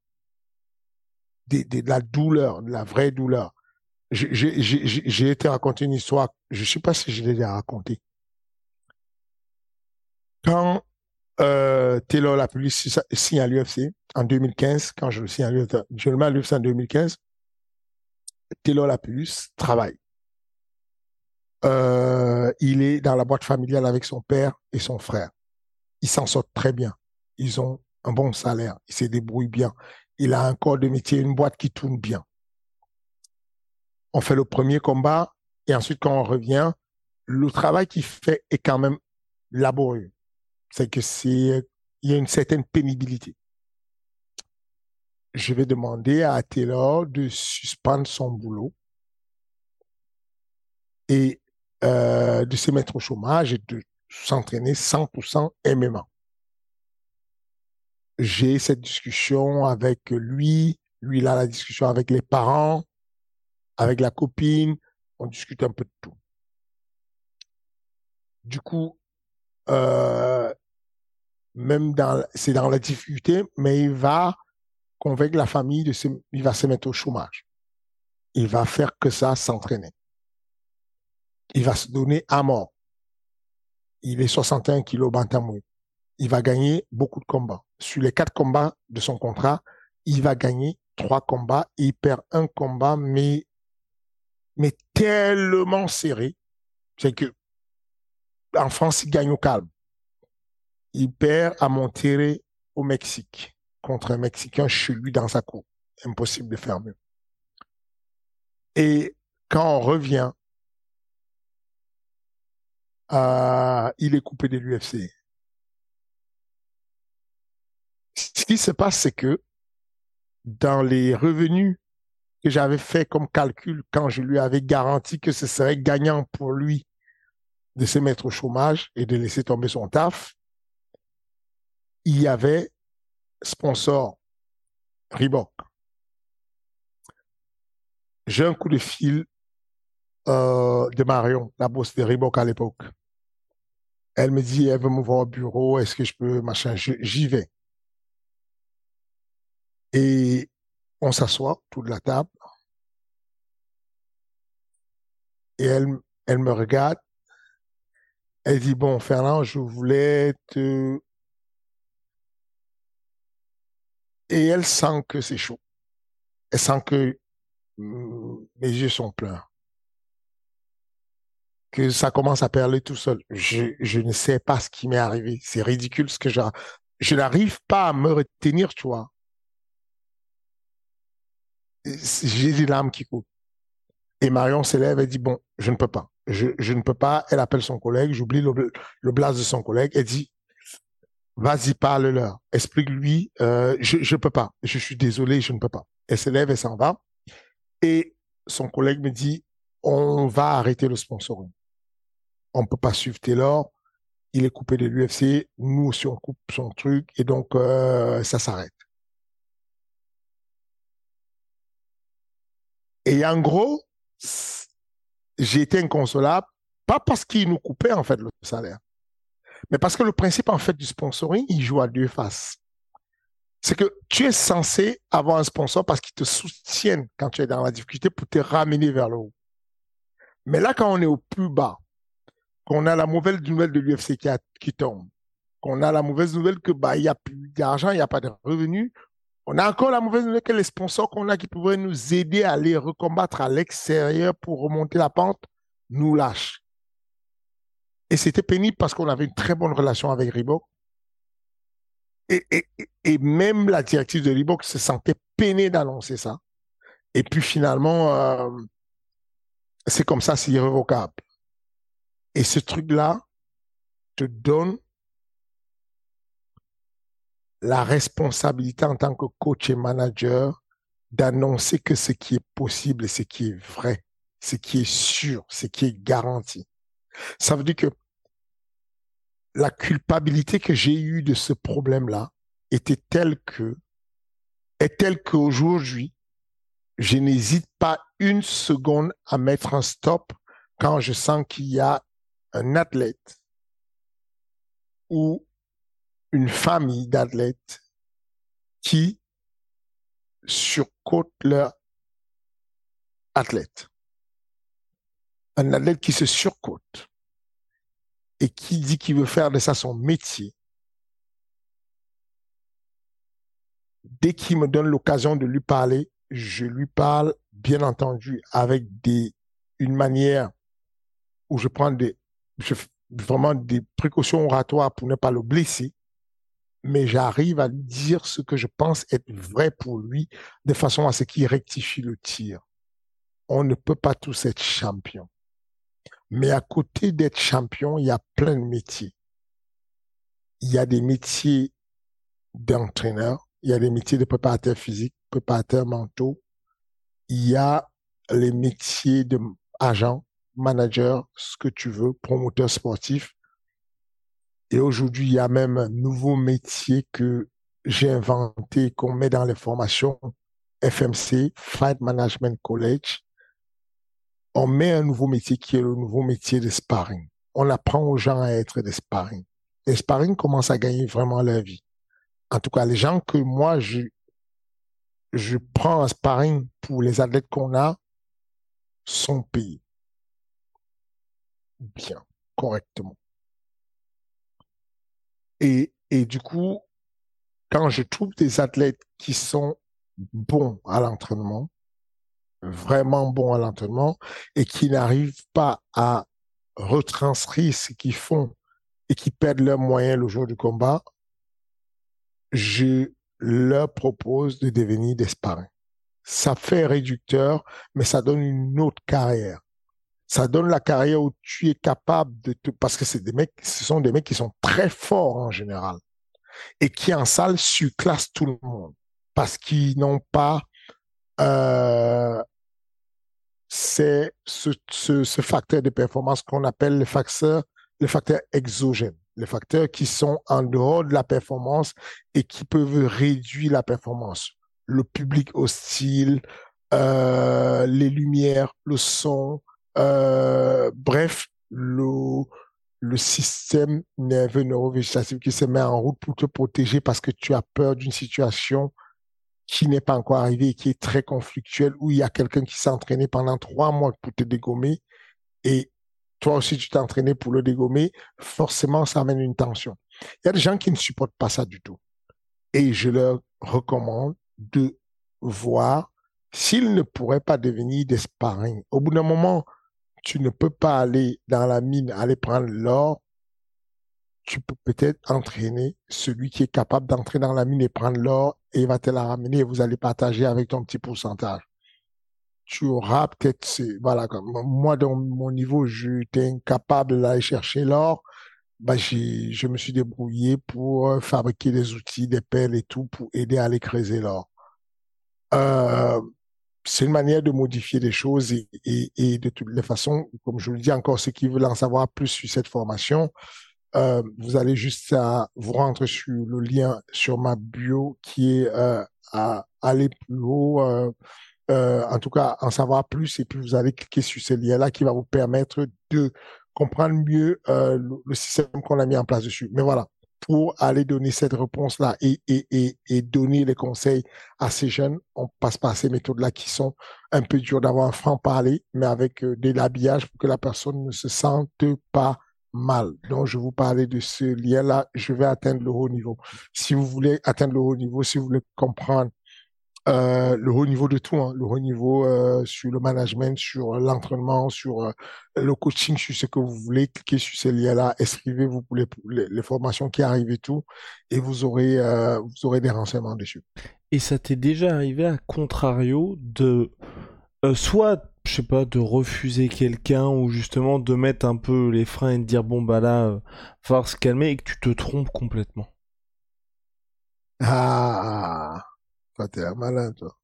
de la douleur, de la vraie douleur. J'ai été raconter une histoire, je ne sais pas si je l'ai déjà raconté. Quand euh, Taylor la signe à l'UFC en 2015, quand je le signe à l'UFC, je le mets à l'UFC en 2015, Taylor la travaille. Euh, il est dans la boîte familiale avec son père et son frère. Ils s'en sortent très bien. Ils ont un bon salaire. Il se débrouille bien. Il a un corps de métier, une boîte qui tourne bien. On fait le premier combat et ensuite quand on revient, le travail qu'il fait est quand même laborieux. C'est que c'est, y a une certaine pénibilité. Je vais demander à Taylor de suspendre son boulot et euh, de se mettre au chômage et de s'entraîner 100% MMA. J'ai cette discussion avec lui, lui il a la discussion avec les parents, avec la copine, on discute un peu de tout. Du coup, euh, même dans, c'est dans la difficulté, mais il va convaincre la famille de se, il va se mettre au chômage. Il va faire que ça, s'entraîner. Il va se donner à mort. Il est 61 kilos bantamweight. Il va gagner beaucoup de combats. Sur les quatre combats de son contrat, il va gagner trois combats. Il perd un combat, mais, mais tellement serré. C'est que, en France, il gagne au calme il perd à Monterrey au Mexique contre un Mexicain chez lui dans sa cour. Impossible de faire mieux. Et quand on revient, euh, il est coupé de l'UFC. Ce qui se passe, c'est que dans les revenus que j'avais fait comme calcul quand je lui avais garanti que ce serait gagnant pour lui de se mettre au chômage et de laisser tomber son taf, il y avait sponsor Reebok. J'ai un coup de fil euh, de Marion, la bosse de Reebok à l'époque. Elle me dit, elle veut me voir au bureau, est-ce que je peux, machin, j'y vais. Et on s'assoit, toute la table. Et elle, elle me regarde. Elle dit, bon, Fernand, je voulais te et elle sent que c'est chaud. Elle sent que mm, mes yeux sont pleins. Que ça commence à perler tout seul. Je, je ne sais pas ce qui m'est arrivé. C'est ridicule ce que je, je n'arrive pas à me retenir, tu vois. J'ai des larmes qui coulent. Et Marion s'élève et dit, bon, je ne peux pas. Je, ne peux pas. Elle appelle son collègue. J'oublie le, le blase de son collègue. Elle dit, Vas-y, parle-leur. Explique-lui. Euh, je ne peux pas. Je suis désolé, je ne peux pas. Elle se lève, et s'en va. Et son collègue me dit, on va arrêter le sponsoring. On ne peut pas suivre Taylor. Il est coupé de l'UFC. Nous aussi, on coupe son truc. Et donc, euh, ça s'arrête. Et en gros, j'ai été inconsolable, pas parce qu'il nous coupait en fait le salaire, mais parce que le principe, en fait, du sponsoring, il joue à deux faces. C'est que tu es censé avoir un sponsor parce qu'il te soutienne quand tu es dans la difficulté pour te ramener vers le haut. Mais là, quand on est au plus bas, qu'on a la mauvaise nouvelle de l'UFC qui, tombe, qu'on a la mauvaise nouvelle que bah il y a plus d'argent, il n'y a pas de revenus, on a encore la mauvaise nouvelle que les sponsors qu'on a qui pourraient nous aider à aller recombattre à l'extérieur pour remonter la pente nous lâchent. Et c'était pénible parce qu'on avait une très bonne relation avec Reebok. Et, même la directrice de Reebok se sentait peinée d'annoncer ça. Et puis finalement, euh, c'est comme ça, c'est irrévocable. Et ce truc-là te donne la responsabilité en tant que coach et manager d'annoncer que ce qui est possible et ce qui est vrai, ce qui est sûr, ce qui est garanti. Ça veut dire que la culpabilité que j'ai eue de ce problème-là était telle que, est telle qu'aujourd'hui, je n'hésite pas une seconde à mettre un stop quand je sens qu'il y a un athlète ou une famille d'athlètes qui surcote leur athlète. Un athlète qui se surcote et qui dit qu'il veut faire de ça son métier, dès qu'il me donne l'occasion de lui parler, je lui parle, bien entendu, avec des, une manière où je prends des, vraiment des précautions oratoires pour ne pas le blesser, mais j'arrive à lui dire ce que je pense être vrai pour lui de façon à ce qu'il rectifie le tir. On ne peut pas tous être champions. Mais à côté d'être champion, il y a plein de métiers. Il y a des métiers d'entraîneur, il y a des métiers de préparateur physique, préparateur mentaux, il y a les métiers de agent, manager, ce que tu veux, promoteur sportif. Et aujourd'hui, il y a même un nouveau métier que j'ai inventé, qu'on met dans les formations FMC, Fight Management College. On met un nouveau métier qui est le nouveau métier de sparring. On apprend aux gens à être des sparring. Les sparring commencent à gagner vraiment leur vie. En tout cas, les gens que moi, je, je prends en sparring pour les athlètes qu'on a sont payés. Bien, correctement. Et, du coup, quand je trouve des athlètes qui sont bons à l'entraînement, vraiment bons à l'entraînement, et qui n'arrivent pas à retranscrire ce qu'ils font et qui perdent leurs moyens le jour du combat, je leur propose de devenir des sparring. Ça fait réducteur, mais ça donne une autre carrière. Ça donne la carrière où tu es capable de te, parce que c'est des mecs, ce sont des mecs qui sont très forts en général et qui en salle surclassent tout le monde parce qu'ils n'ont pas euh, ce, facteur de performance qu'on appelle le facteur, le facteur exogène, les facteurs qui sont en dehors de la performance et qui peuvent réduire la performance. Le public hostile, euh, les lumières, le son, euh, bref, le, le système nerveux neurovégétatif qui se met en route pour te protéger parce que tu as peur d'une situation qui n'est pas encore arrivée et qui est très conflictuelle, où il y a quelqu'un qui s'est entraîné pendant trois mois pour te dégommer et toi aussi tu t'es entraîné pour le dégommer, forcément ça amène une tension. Il y a des gens qui ne supportent pas ça du tout. Et je leur recommande de voir s'ils ne pourraient pas devenir des sparring. Au bout d'un moment, tu ne peux pas aller dans la mine, aller prendre l'or. Tu peux peut-être entraîner celui qui est capable d'entrer dans la mine et prendre l'or et il va te la ramener et vous allez partager avec ton petit pourcentage. Tu auras peut-être, voilà, moi, dans mon niveau, j'étais incapable d'aller chercher l'or. Bah, je me suis débrouillé pour euh, fabriquer des outils, des pelles et tout pour aider à aller creuser l'or. Euh, c'est une manière de modifier les choses et, de toutes les façons, comme je vous le dis encore, ceux qui veulent en savoir plus sur cette formation, euh, vous allez juste vous rendre sur le lien sur ma bio qui est euh, à aller plus haut, euh, en tout cas en savoir plus. Et puis vous allez cliquer sur ce lien-là qui va vous permettre de comprendre mieux le système qu'on a mis en place dessus. Mais voilà, pour aller donner cette réponse-là et, et, et, et, donner les conseils à ces jeunes, on passe par ces méthodes-là qui sont un peu dures d'avoir un franc-parler, mais avec euh, de l'habillage pour que la personne ne se sente pas mal. Donc, je vous parlais de ce lien-là. Je vais atteindre le haut niveau. Si vous voulez atteindre le haut niveau, si vous voulez comprendre euh, le haut niveau de tout, hein, le haut niveau euh, sur le management, sur l'entraînement, sur euh, le coaching, sur ce que vous voulez, cliquez sur ces liens-là, inscrivez-vous pour les, les, formations qui arrivent et tout, et vous aurez, euh, vous aurez des renseignements dessus. Et ça t'est déjà arrivé à contrario de euh, soit je sais pas, de refuser quelqu'un ou justement de mettre un peu les freins et de dire bon bah là, euh, falloir se calmer et que tu te trompes complètement? Ah toi, t'es un malin, toi.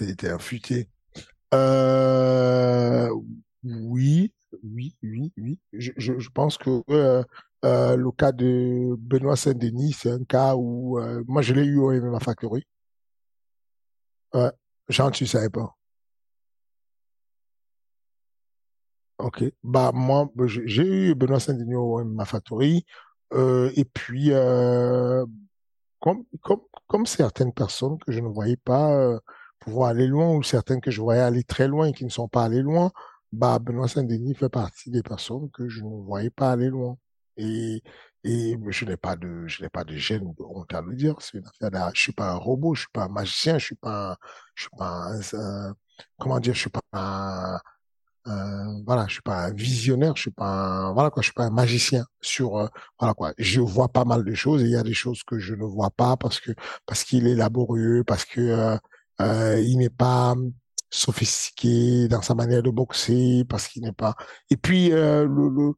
Un futé. Euh, oui, oui, oui, oui. Je, pense que euh, euh, le cas de Benoît Saint-Denis, c'est un cas où moi je l'ai eu au MMA Factory. Ouais, Jean, tu savais pas. Ok. Bah moi, j'ai eu Benoît Saint-Denis au MMA Factory. Et puis comme, comme, comme certaines personnes que je ne voyais pas euh, pouvoir aller loin ou certaines que je voyais aller très loin et qui ne sont pas allées loin, bah, Benoît Saint-Denis fait partie des personnes que je ne voyais pas aller loin. Et, et je n'ai pas de, je n'ai pas de gêne ou de honte à le dire. C'est une affaire de, je suis pas un robot, je suis pas un magicien, je suis pas, je suis pas un, un comment dire, je suis pas un, euh, voilà, je suis pas un visionnaire, je suis pas un, voilà quoi, je suis pas un magicien sur euh, voilà quoi. Je vois pas mal de choses et il y a des choses que je ne vois pas parce que parce qu'il est laborieux, parce que euh, euh il n'est pas sophistiqué dans sa manière de boxer, parce qu'il n'est pas. Et puis le, le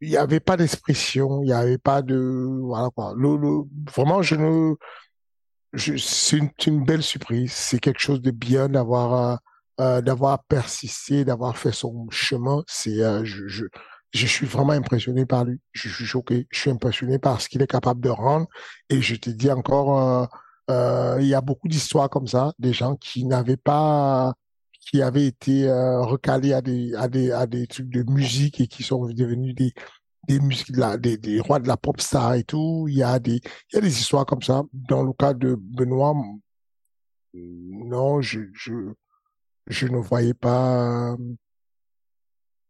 il n'y avait pas d'expression, il n'y avait pas de voilà quoi. Le, le vraiment je ne c'est une, une, belle surprise, c'est quelque chose de bien d'avoir euh, d'avoir persisté, d'avoir fait son chemin. C'est, euh, je, je, je suis vraiment impressionné par lui. Je suis choqué. Je suis impressionné par ce qu'il est capable de rendre. Et je te dis encore, euh, euh, il y a beaucoup d'histoires comme ça, des gens qui n'avaient pas, qui avaient été recalés à des, à des, à des trucs de musique et qui sont devenus des, des musiques, des, des rois de la pop star et tout. Il y a des, il y a des histoires comme ça. Dans le cas de Benoît, non, je, je, je ne voyais pas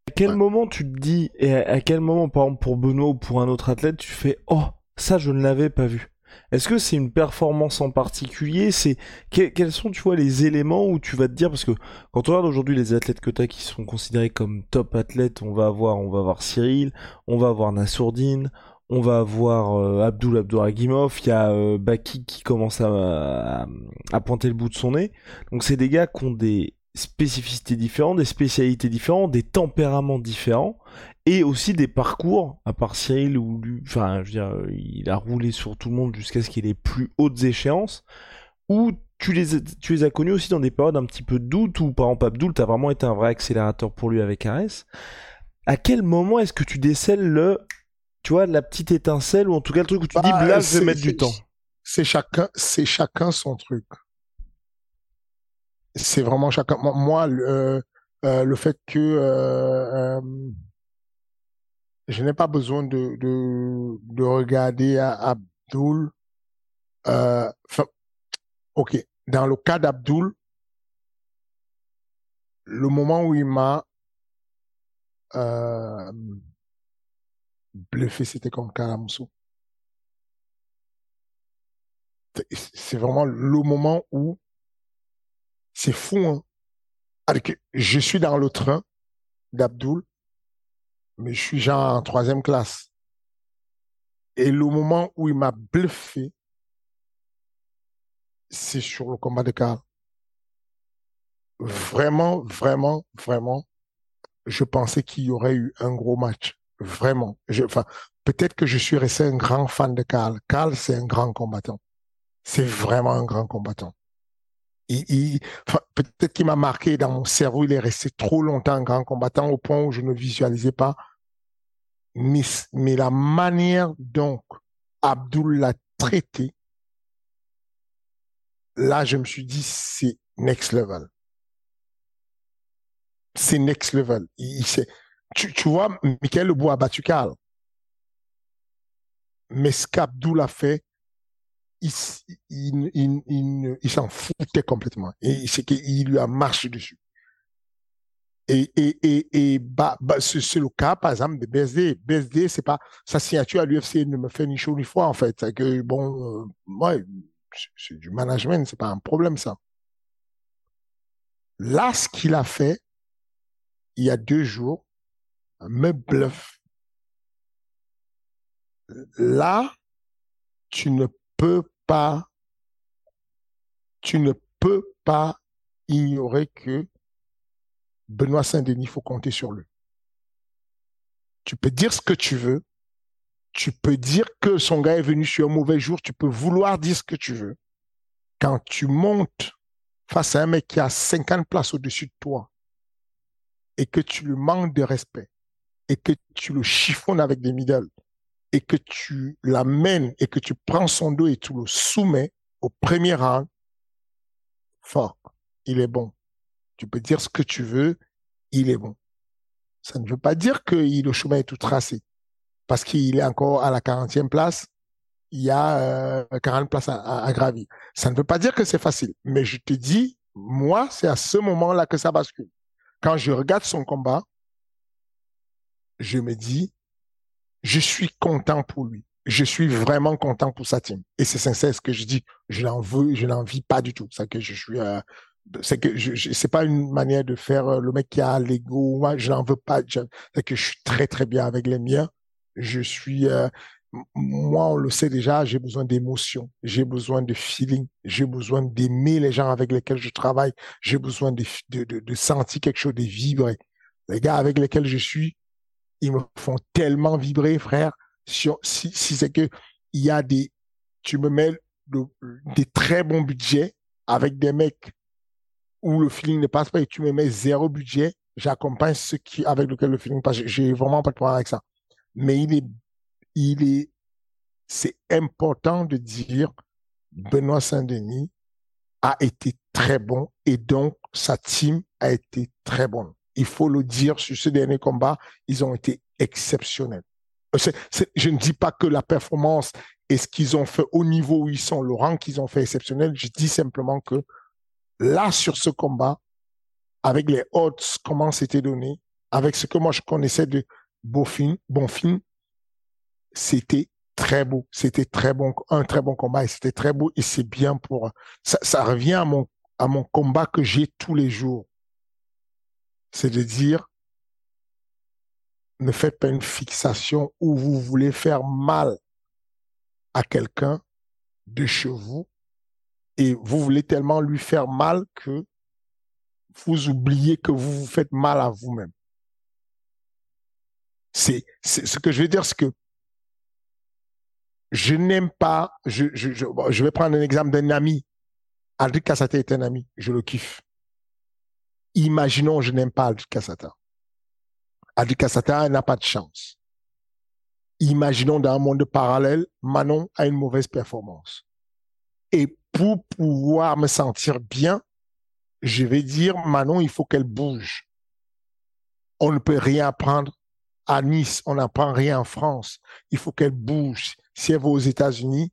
à quel moment tu te dis, et à, quel moment, par exemple, pour Benoît ou pour un autre athlète, tu fais Oh, ça, je ne l'avais pas vu. Est-ce que c'est une performance en particulier? C'est Quels sont, tu vois, les éléments où tu vas te dire Parce que quand on regarde aujourd'hui les athlètes que tu as qui sont considérés comme top athlètes, on va avoir, on va avoir Cyril, on va avoir Nassourdine, on va avoir euh, Abdul Abdouragimov, il y a euh, Baki qui commence à, à, pointer le bout de son nez. Donc c'est des gars qui ont des spécificités différentes, des spécialités différentes, des tempéraments différents, et aussi des parcours, à part Cyril, où enfin, je veux dire, il a roulé sur tout le monde jusqu'à ce qu'il ait les plus hautes échéances, où tu les, tu les as connus aussi dans des périodes un petit peu de doute, où par exemple Abdul, t'as vraiment été un vrai accélérateur pour lui avec Ares. À quel moment est-ce que tu décèles le, tu vois, la petite étincelle, ou en tout cas le truc où tu dis, bah, là, je vais mettre du temps? C'est chacun, c'est chacun son truc c'est vraiment chacun. Moi, le, euh, le fait que euh, euh, je n'ai pas besoin de, de, de regarder Abdul. Euh, ok, dans le cas d'Abdul, le moment où il m'a euh, bluffé, c'était comme Kalamso. C'est vraiment le moment où c'est fou, hein. je suis dans le train d'Abdoul, mais je suis genre en troisième classe. Et le moment où il m'a bluffé, c'est sur le combat de Karl. Vraiment, vraiment, vraiment, je pensais qu'il y aurait eu un gros match. Vraiment. enfin, peut-être que je suis resté un grand fan de Karl. Karl, c'est un grand combattant. C'est vraiment un grand combattant peut-être qu'il m'a marqué dans mon cerveau, il est resté trop longtemps grand combattant au point où je ne visualisais pas. Mais, la manière dont Abdul l'a traité, là, je me suis dit, c'est next level. C'est next level. Tu vois, Michael Lebois a battu Karl. Mais ce qu'Abdul a fait, il, s'en foutait complètement. Et c'est qu'il lui a marché dessus. Et, et, et, bah, c'est le cas, par exemple, de BSD. BSD, c'est pas, sa signature à l'UFC ne me fait ni chaud ni froid, en fait. C'est que, bon, euh, c'est du management, c'est pas un problème, ça. Là, ce qu'il a fait, il y a deux jours, me bluffe. Là, tu ne pas, tu ne peux pas ignorer que Benoît Saint-Denis, faut compter sur lui. Tu peux dire ce que tu veux. Tu peux dire que son gars est venu sur un mauvais jour. Tu peux vouloir dire ce que tu veux. Quand tu montes face à un mec qui a 50 places au-dessus de toi et que tu lui manques de respect et que tu le chiffonnes avec des middle et que tu l'amènes et que tu prends son dos et tu le soumets au premier rang, fort, il est bon. Tu peux dire ce que tu veux, il est bon. Ça ne veut pas dire que le chemin est tout tracé. Parce qu'il est encore à la 40e place, il y a 40 euh, places à, à, gravir. Ça ne veut pas dire que c'est facile. Mais je te dis, moi, c'est à ce moment-là que ça bascule. Quand je regarde son combat, je me dis, je suis content pour lui. Je suis vraiment content pour sa team. Et c'est sincère ce que je dis. Je n'en veux, je n'en vis pas du tout. C'est que je suis, euh, c'est que je, c'est pas une manière de faire euh, le mec qui a l'ego. Moi, je n'en veux pas. C'est que je suis très très bien avec les miens. Je suis, euh, moi, on le sait déjà. J'ai besoin d'émotion. J'ai besoin de feeling. J'ai besoin d'aimer les gens avec lesquels je travaille. J'ai besoin de, de, de, de sentir quelque chose, de vibrer. Les gars avec lesquels je suis, ils me font tellement vibrer, frère. Si, c'est que il y a des, tu me mets des très bons budgets avec des mecs où le feeling ne passe pas et tu me mets zéro budget, j'accompagne ceux qui, avec lequel le film passe. J'ai vraiment pas de problème avec ça. Mais il est, il est, c'est important de dire Benoît Saint-Denis a été très bon et donc sa team a été très bonne. Il faut le dire sur ce dernier combat, ils ont été exceptionnels. je ne dis pas que la performance et ce qu'ils ont fait au niveau où ils sont, le rang qu'ils ont fait exceptionnel. Je dis simplement que là, sur ce combat, avec les odds, comment c'était donné, avec ce que moi je connaissais de Bonfim, Bonfim, c'était très beau. C'était très bon, un très bon combat et c'était très beau et c'est bien pour, ça, ça revient à mon combat que j'ai tous les jours. C'est de dire, ne faites pas une fixation où vous voulez faire mal à quelqu'un de chez vous et vous voulez tellement lui faire mal que vous oubliez que vous vous faites mal à vous-même. C'est, ce que je veux dire, c'est que je n'aime pas, je, vais prendre un exemple d'un ami. Aldric Kassata est un ami, je le kiffe. Imaginons, je n'aime pas Aldric Kassata. Aldric Kassata n'a pas de chance. Imaginons dans un monde parallèle, Manon a une mauvaise performance. Et pour pouvoir me sentir bien, je vais dire, Manon, il faut qu'elle bouge. On ne peut rien apprendre à Nice, on n'apprend rien en France. Il faut qu'elle bouge. Si elle va aux États-Unis,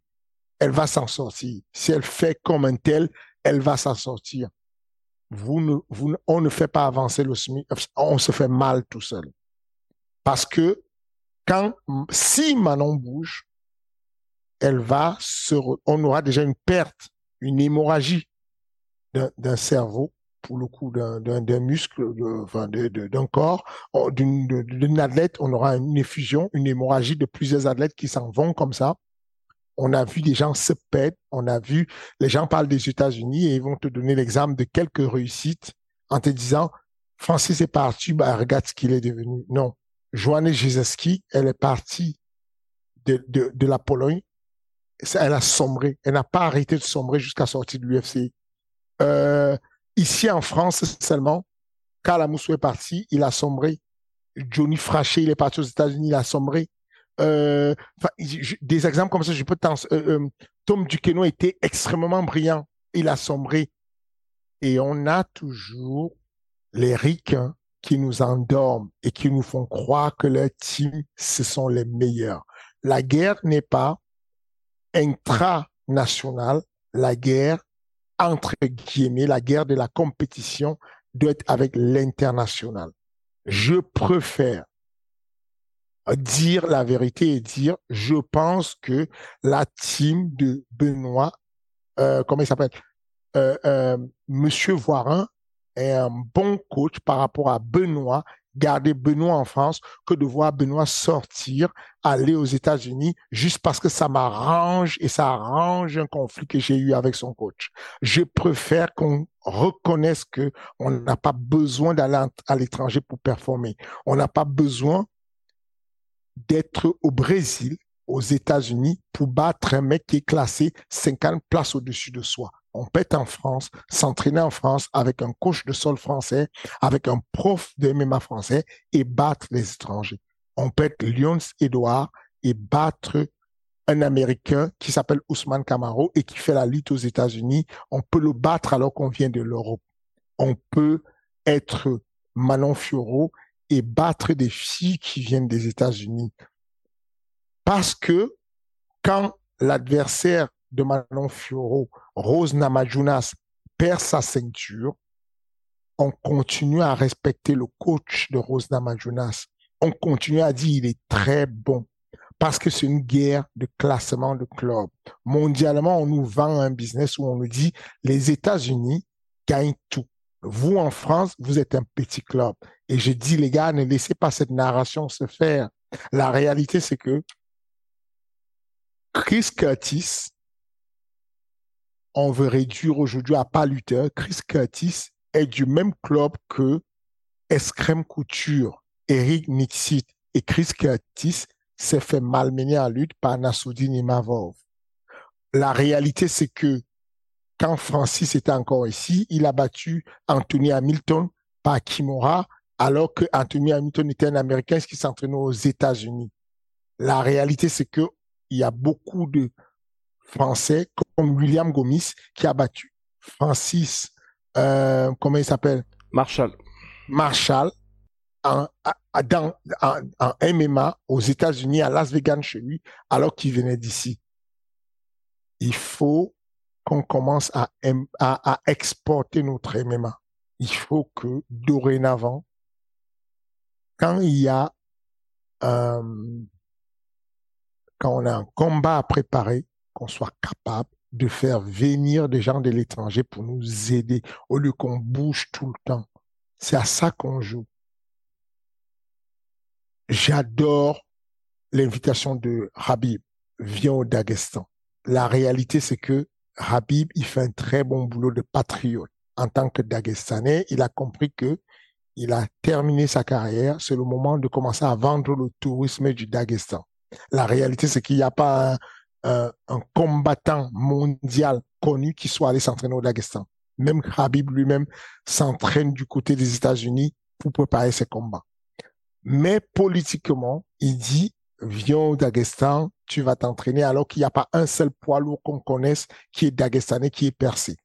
elle va s'en sortir. Si elle fait comme un tel, elle va s'en sortir. On ne fait pas avancer le SMIC, on se fait mal tout seul. Parce que quand, si Manon bouge, elle va se, on aura déjà une perte, une hémorragie d'un cerveau, pour le coup d'un muscle, d'un corps, d'une athlète, on aura une effusion, une hémorragie de plusieurs athlètes qui s'en vont comme ça. On a vu des gens se perdre, on a vu, les gens parlent des États-Unis et ils vont te donner l'exemple de quelques réussites en te disant, Francis est parti, bah, regarde ce qu'il est devenu. Non. Joanne Jezeski, elle est partie de, de, de la Pologne. Elle a sombré. Elle n'a pas arrêté de sombrer jusqu'à sortir de l'UFC. Euh, ici en France seulement, Karl Amoussou est parti, il a sombré. Johnny Fraché, il est parti aux États-Unis, il a sombré. Euh, des exemples comme ça, je peux t'en... Euh, Tom Duquesneau était extrêmement brillant, il a sombré. Et on a toujours les ricains qui nous endorment et qui nous font croire que leur team, ce sont les meilleurs. La guerre n'est pas intranationale, la guerre, entre guillemets, la guerre de la compétition doit être avec l'international. Je préfère dire la vérité et dire, je pense que la team de Benoît, euh, comment il s'appelle, euh, euh, Monsieur Voirin est un bon coach par rapport à Benoît, garder Benoît en France, que de voir Benoît sortir, aller aux États-Unis, juste parce que ça m'arrange et ça arrange un conflit que j'ai eu avec son coach. Je préfère qu'on reconnaisse que on n'a pas besoin d'aller à l'étranger pour performer. On n'a pas besoin d'être au Brésil, aux États-Unis, pour battre un mec qui est classé 50 places au-dessus de soi on peut être en France, s'entraîner en France avec un coach de sol français, avec un prof de MMA français et battre les étrangers. On peut être Lyons Edouard et battre un Américain qui s'appelle Ousmane Camaro et qui fait la lutte aux États-Unis. On peut le battre alors qu'on vient de l'Europe. On peut être Manon Fioro et battre des filles qui viennent des États-Unis. Parce que quand l'adversaire de Manon Fioro, Rose Namajunas perd sa ceinture, on continue à respecter le coach de Rose Namajunas. On continue à dire il est très bon parce que c'est une guerre de classement de club. Mondialement, on nous vend un business où on nous dit les États-Unis gagnent tout. Vous, en France, vous êtes un petit club. Et je dis, les gars, ne laissez pas cette narration se faire. La réalité, c'est que Chris Curtis on veut réduire aujourd'hui à pas lutteur. Chris Curtis est du même club que Eskrem Couture, Eric Nixit et Chris Curtis s'est fait malmener en lutte par Nassoudine Imavov. La réalité, c'est que quand Francis était encore ici, il a battu Anthony Hamilton par Kimura alors que Anthony Hamilton était un Américain qui s'entraînait aux États-Unis. La réalité, c'est que il y a beaucoup de Français comme William Gomis qui a battu Francis, euh, comment il s'appelle? Marshall. Marshall en, dans, en, MMA aux États-Unis, à Las Vegas chez lui, alors qu'il venait d'ici. Il faut qu'on commence à, exporter notre MMA. Il faut que dorénavant, quand il y a euh, on a un combat à préparer, qu'on soit capable de faire venir des gens de l'étranger pour nous aider au lieu qu'on bouge tout le temps. C'est à ça qu'on joue. J'adore l'invitation de Habib. Viens au Daghestan. La réalité, c'est que Habib, il fait un très bon boulot de patriote. En tant que Dagestanais, il a compris que il a terminé sa carrière. C'est le moment de commencer à vendre le tourisme du Daghestan. La réalité, c'est qu'il n'y a pas un, combattant mondial connu qui soit allé s'entraîner au Daghestan. Même Habib lui-même s'entraîne du côté des États-Unis pour préparer ses combats. Mais politiquement, il dit, viens au Daghestan, tu vas t'entraîner alors qu'il n'y a pas un seul poids lourd qu'on connaisse qui est dagestanais, qui est percé.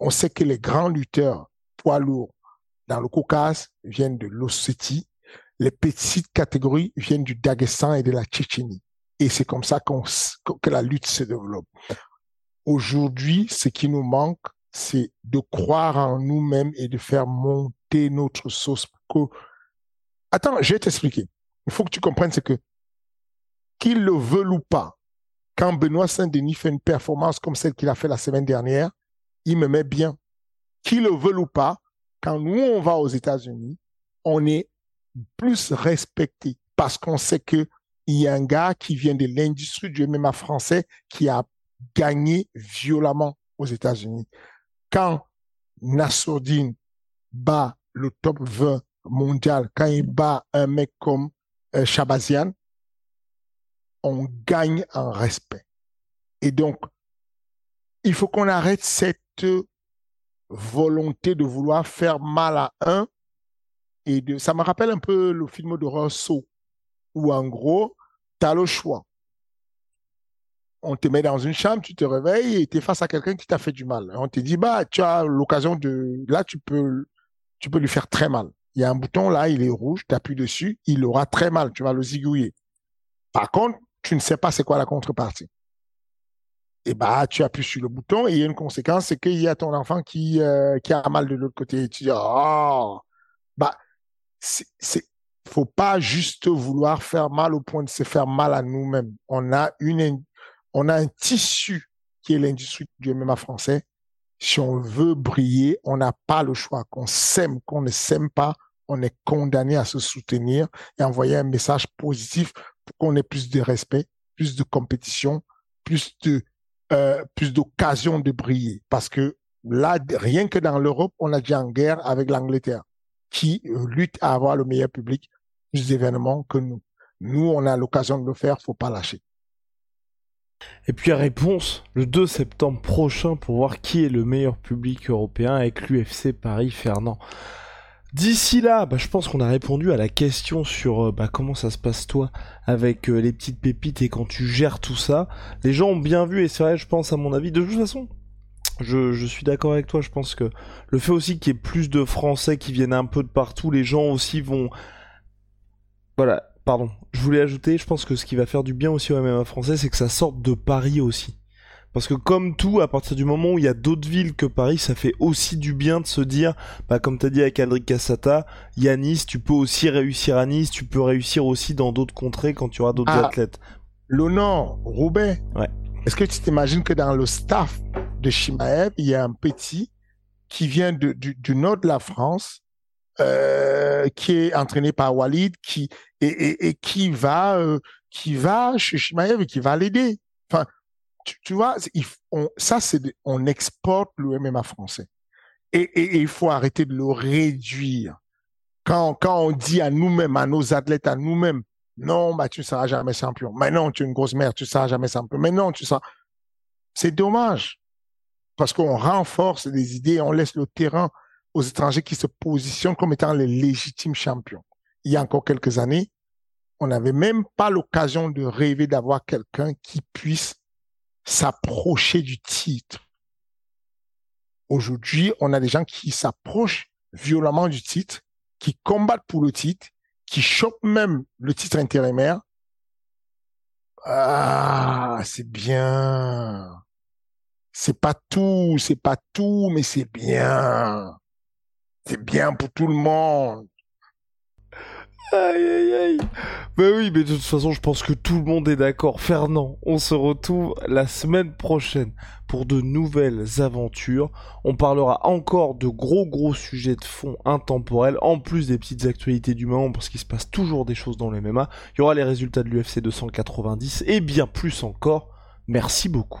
On sait que les grands lutteurs poids lourds dans le Caucase viennent de l'Ossétie, les petites catégories viennent du Daghestan et de la Tchétchénie. Et c'est comme ça que la lutte se développe. Aujourd'hui, ce qui nous manque, c'est de croire en nous-mêmes et de faire monter notre sauce. Attends, je vais t'expliquer. Il faut que tu comprennes ce que, qu'il le veut ou pas, quand Benoît Saint-Denis fait une performance comme celle qu'il a fait la semaine dernière, il me met bien. Qu'il le veut ou pas, quand nous on va aux États-Unis, on est plus respecté parce qu'on sait que il y a un gars qui vient de l'industrie du MMA français qui a gagné violemment aux États-Unis. Quand Nassourdine bat le top 20 mondial, quand il bat un mec comme euh, Shabazian, on gagne en respect. Et donc, il faut qu'on arrête cette volonté de vouloir faire mal à un et ça me rappelle un peu le film de Rousseau, où en gros, tu as le choix. On te met dans une chambre, tu te réveilles et tu es face à quelqu'un qui t'a fait du mal. On te dit, bah, tu as l'occasion de, là, tu peux, tu peux lui faire très mal. Il y a un bouton là, il est rouge, tu appuies dessus, il aura très mal, tu vas le zigouiller. Par contre, tu ne sais pas c'est quoi la contrepartie. Et bah, tu appuies sur le bouton et il y a une conséquence, c'est qu'il y a ton enfant qui, euh, qui a mal de l'autre côté. Et tu dis, oh, bah, c'est faut pas juste vouloir faire mal au point de se faire mal à nous-mêmes. On a une on a un tissu qui est l'industrie du MMA français. Si on veut briller, on n'a pas le choix. Qu'on s'aime, qu'on ne s'aime pas, on est condamné à se soutenir et envoyer un message positif pour qu'on ait plus de respect, plus de compétition, plus de euh, plus d'occasions de briller. Parce que là, rien que dans l'Europe, on a déjà en guerre avec l'Angleterre qui euh, lutte à avoir le meilleur public, plus d'événements que nous. Nous, on a l'occasion de le faire, faut pas lâcher. Et puis réponse le 2 septembre prochain pour voir qui est le meilleur public européen avec l'UFC Paris Fernand. D'ici là, bah, je pense qu'on a répondu à la question sur euh, bah, comment ça se passe toi avec euh, les petites pépites et quand tu gères tout ça. Les gens ont bien vu et c'est vrai, je pense à mon avis. De toute façon, je, suis d'accord avec toi, je pense que le fait aussi qu'il y ait plus de Français qui viennent un peu de partout, les gens aussi vont... Voilà, pardon, je voulais ajouter, je pense que ce qui va faire du bien aussi au MMA français, c'est que ça sorte de Paris aussi. Parce que comme tout, à partir du moment où il y a d'autres villes que Paris, ça fait aussi du bien de se dire, bah comme t'as dit avec Aldric Cassata, Yanis, tu peux aussi réussir à Nice, tu peux réussir aussi dans d'autres contrées quand tu auras d'autres ah, athlètes. Le nom, Roubaix. Ouais. Est-ce que tu t'imagines que dans le staff de Shimaev, il y a un petit qui vient du, nord de la France, euh, qui est entraîné par Walid, qui et, qui va euh, qui va chez Shimaev et qui va l'aider? Enfin, tu, vois, ça c'est on exporte le MMA français et, il faut arrêter de le réduire. Quand on dit à nous-mêmes, à nos athlètes, à nous-mêmes, non, bah tu seras jamais champion. Mais non, tu es une grosse mère, tu seras jamais champion. Mais non, tu seras. C'est dommage parce qu'on renforce des idées, on laisse le terrain aux étrangers qui se positionnent comme étant les légitimes champions. Il y a encore quelques années, on n'avait même pas l'occasion de rêver d'avoir quelqu'un qui puisse s'approcher du titre. Aujourd'hui, on a des gens qui s'approchent violemment du titre, qui combattent pour le titre, qui chopent même le titre intérimaire. Ah, c'est bien. C'est pas tout, c'est pas tout, mais c'est bien. C'est bien pour tout le monde. Aïe aïe aïe. Bah oui, mais de toute façon, je pense que tout le monde est d'accord. Fernand, on se retrouve la semaine prochaine pour de nouvelles aventures. On parlera encore de gros gros sujets de fond intemporels, en plus des petites actualités du moment, parce qu'il se passe toujours des choses dans le MMA. Il y aura les résultats de l'UFC 290 et bien plus encore. Merci beaucoup.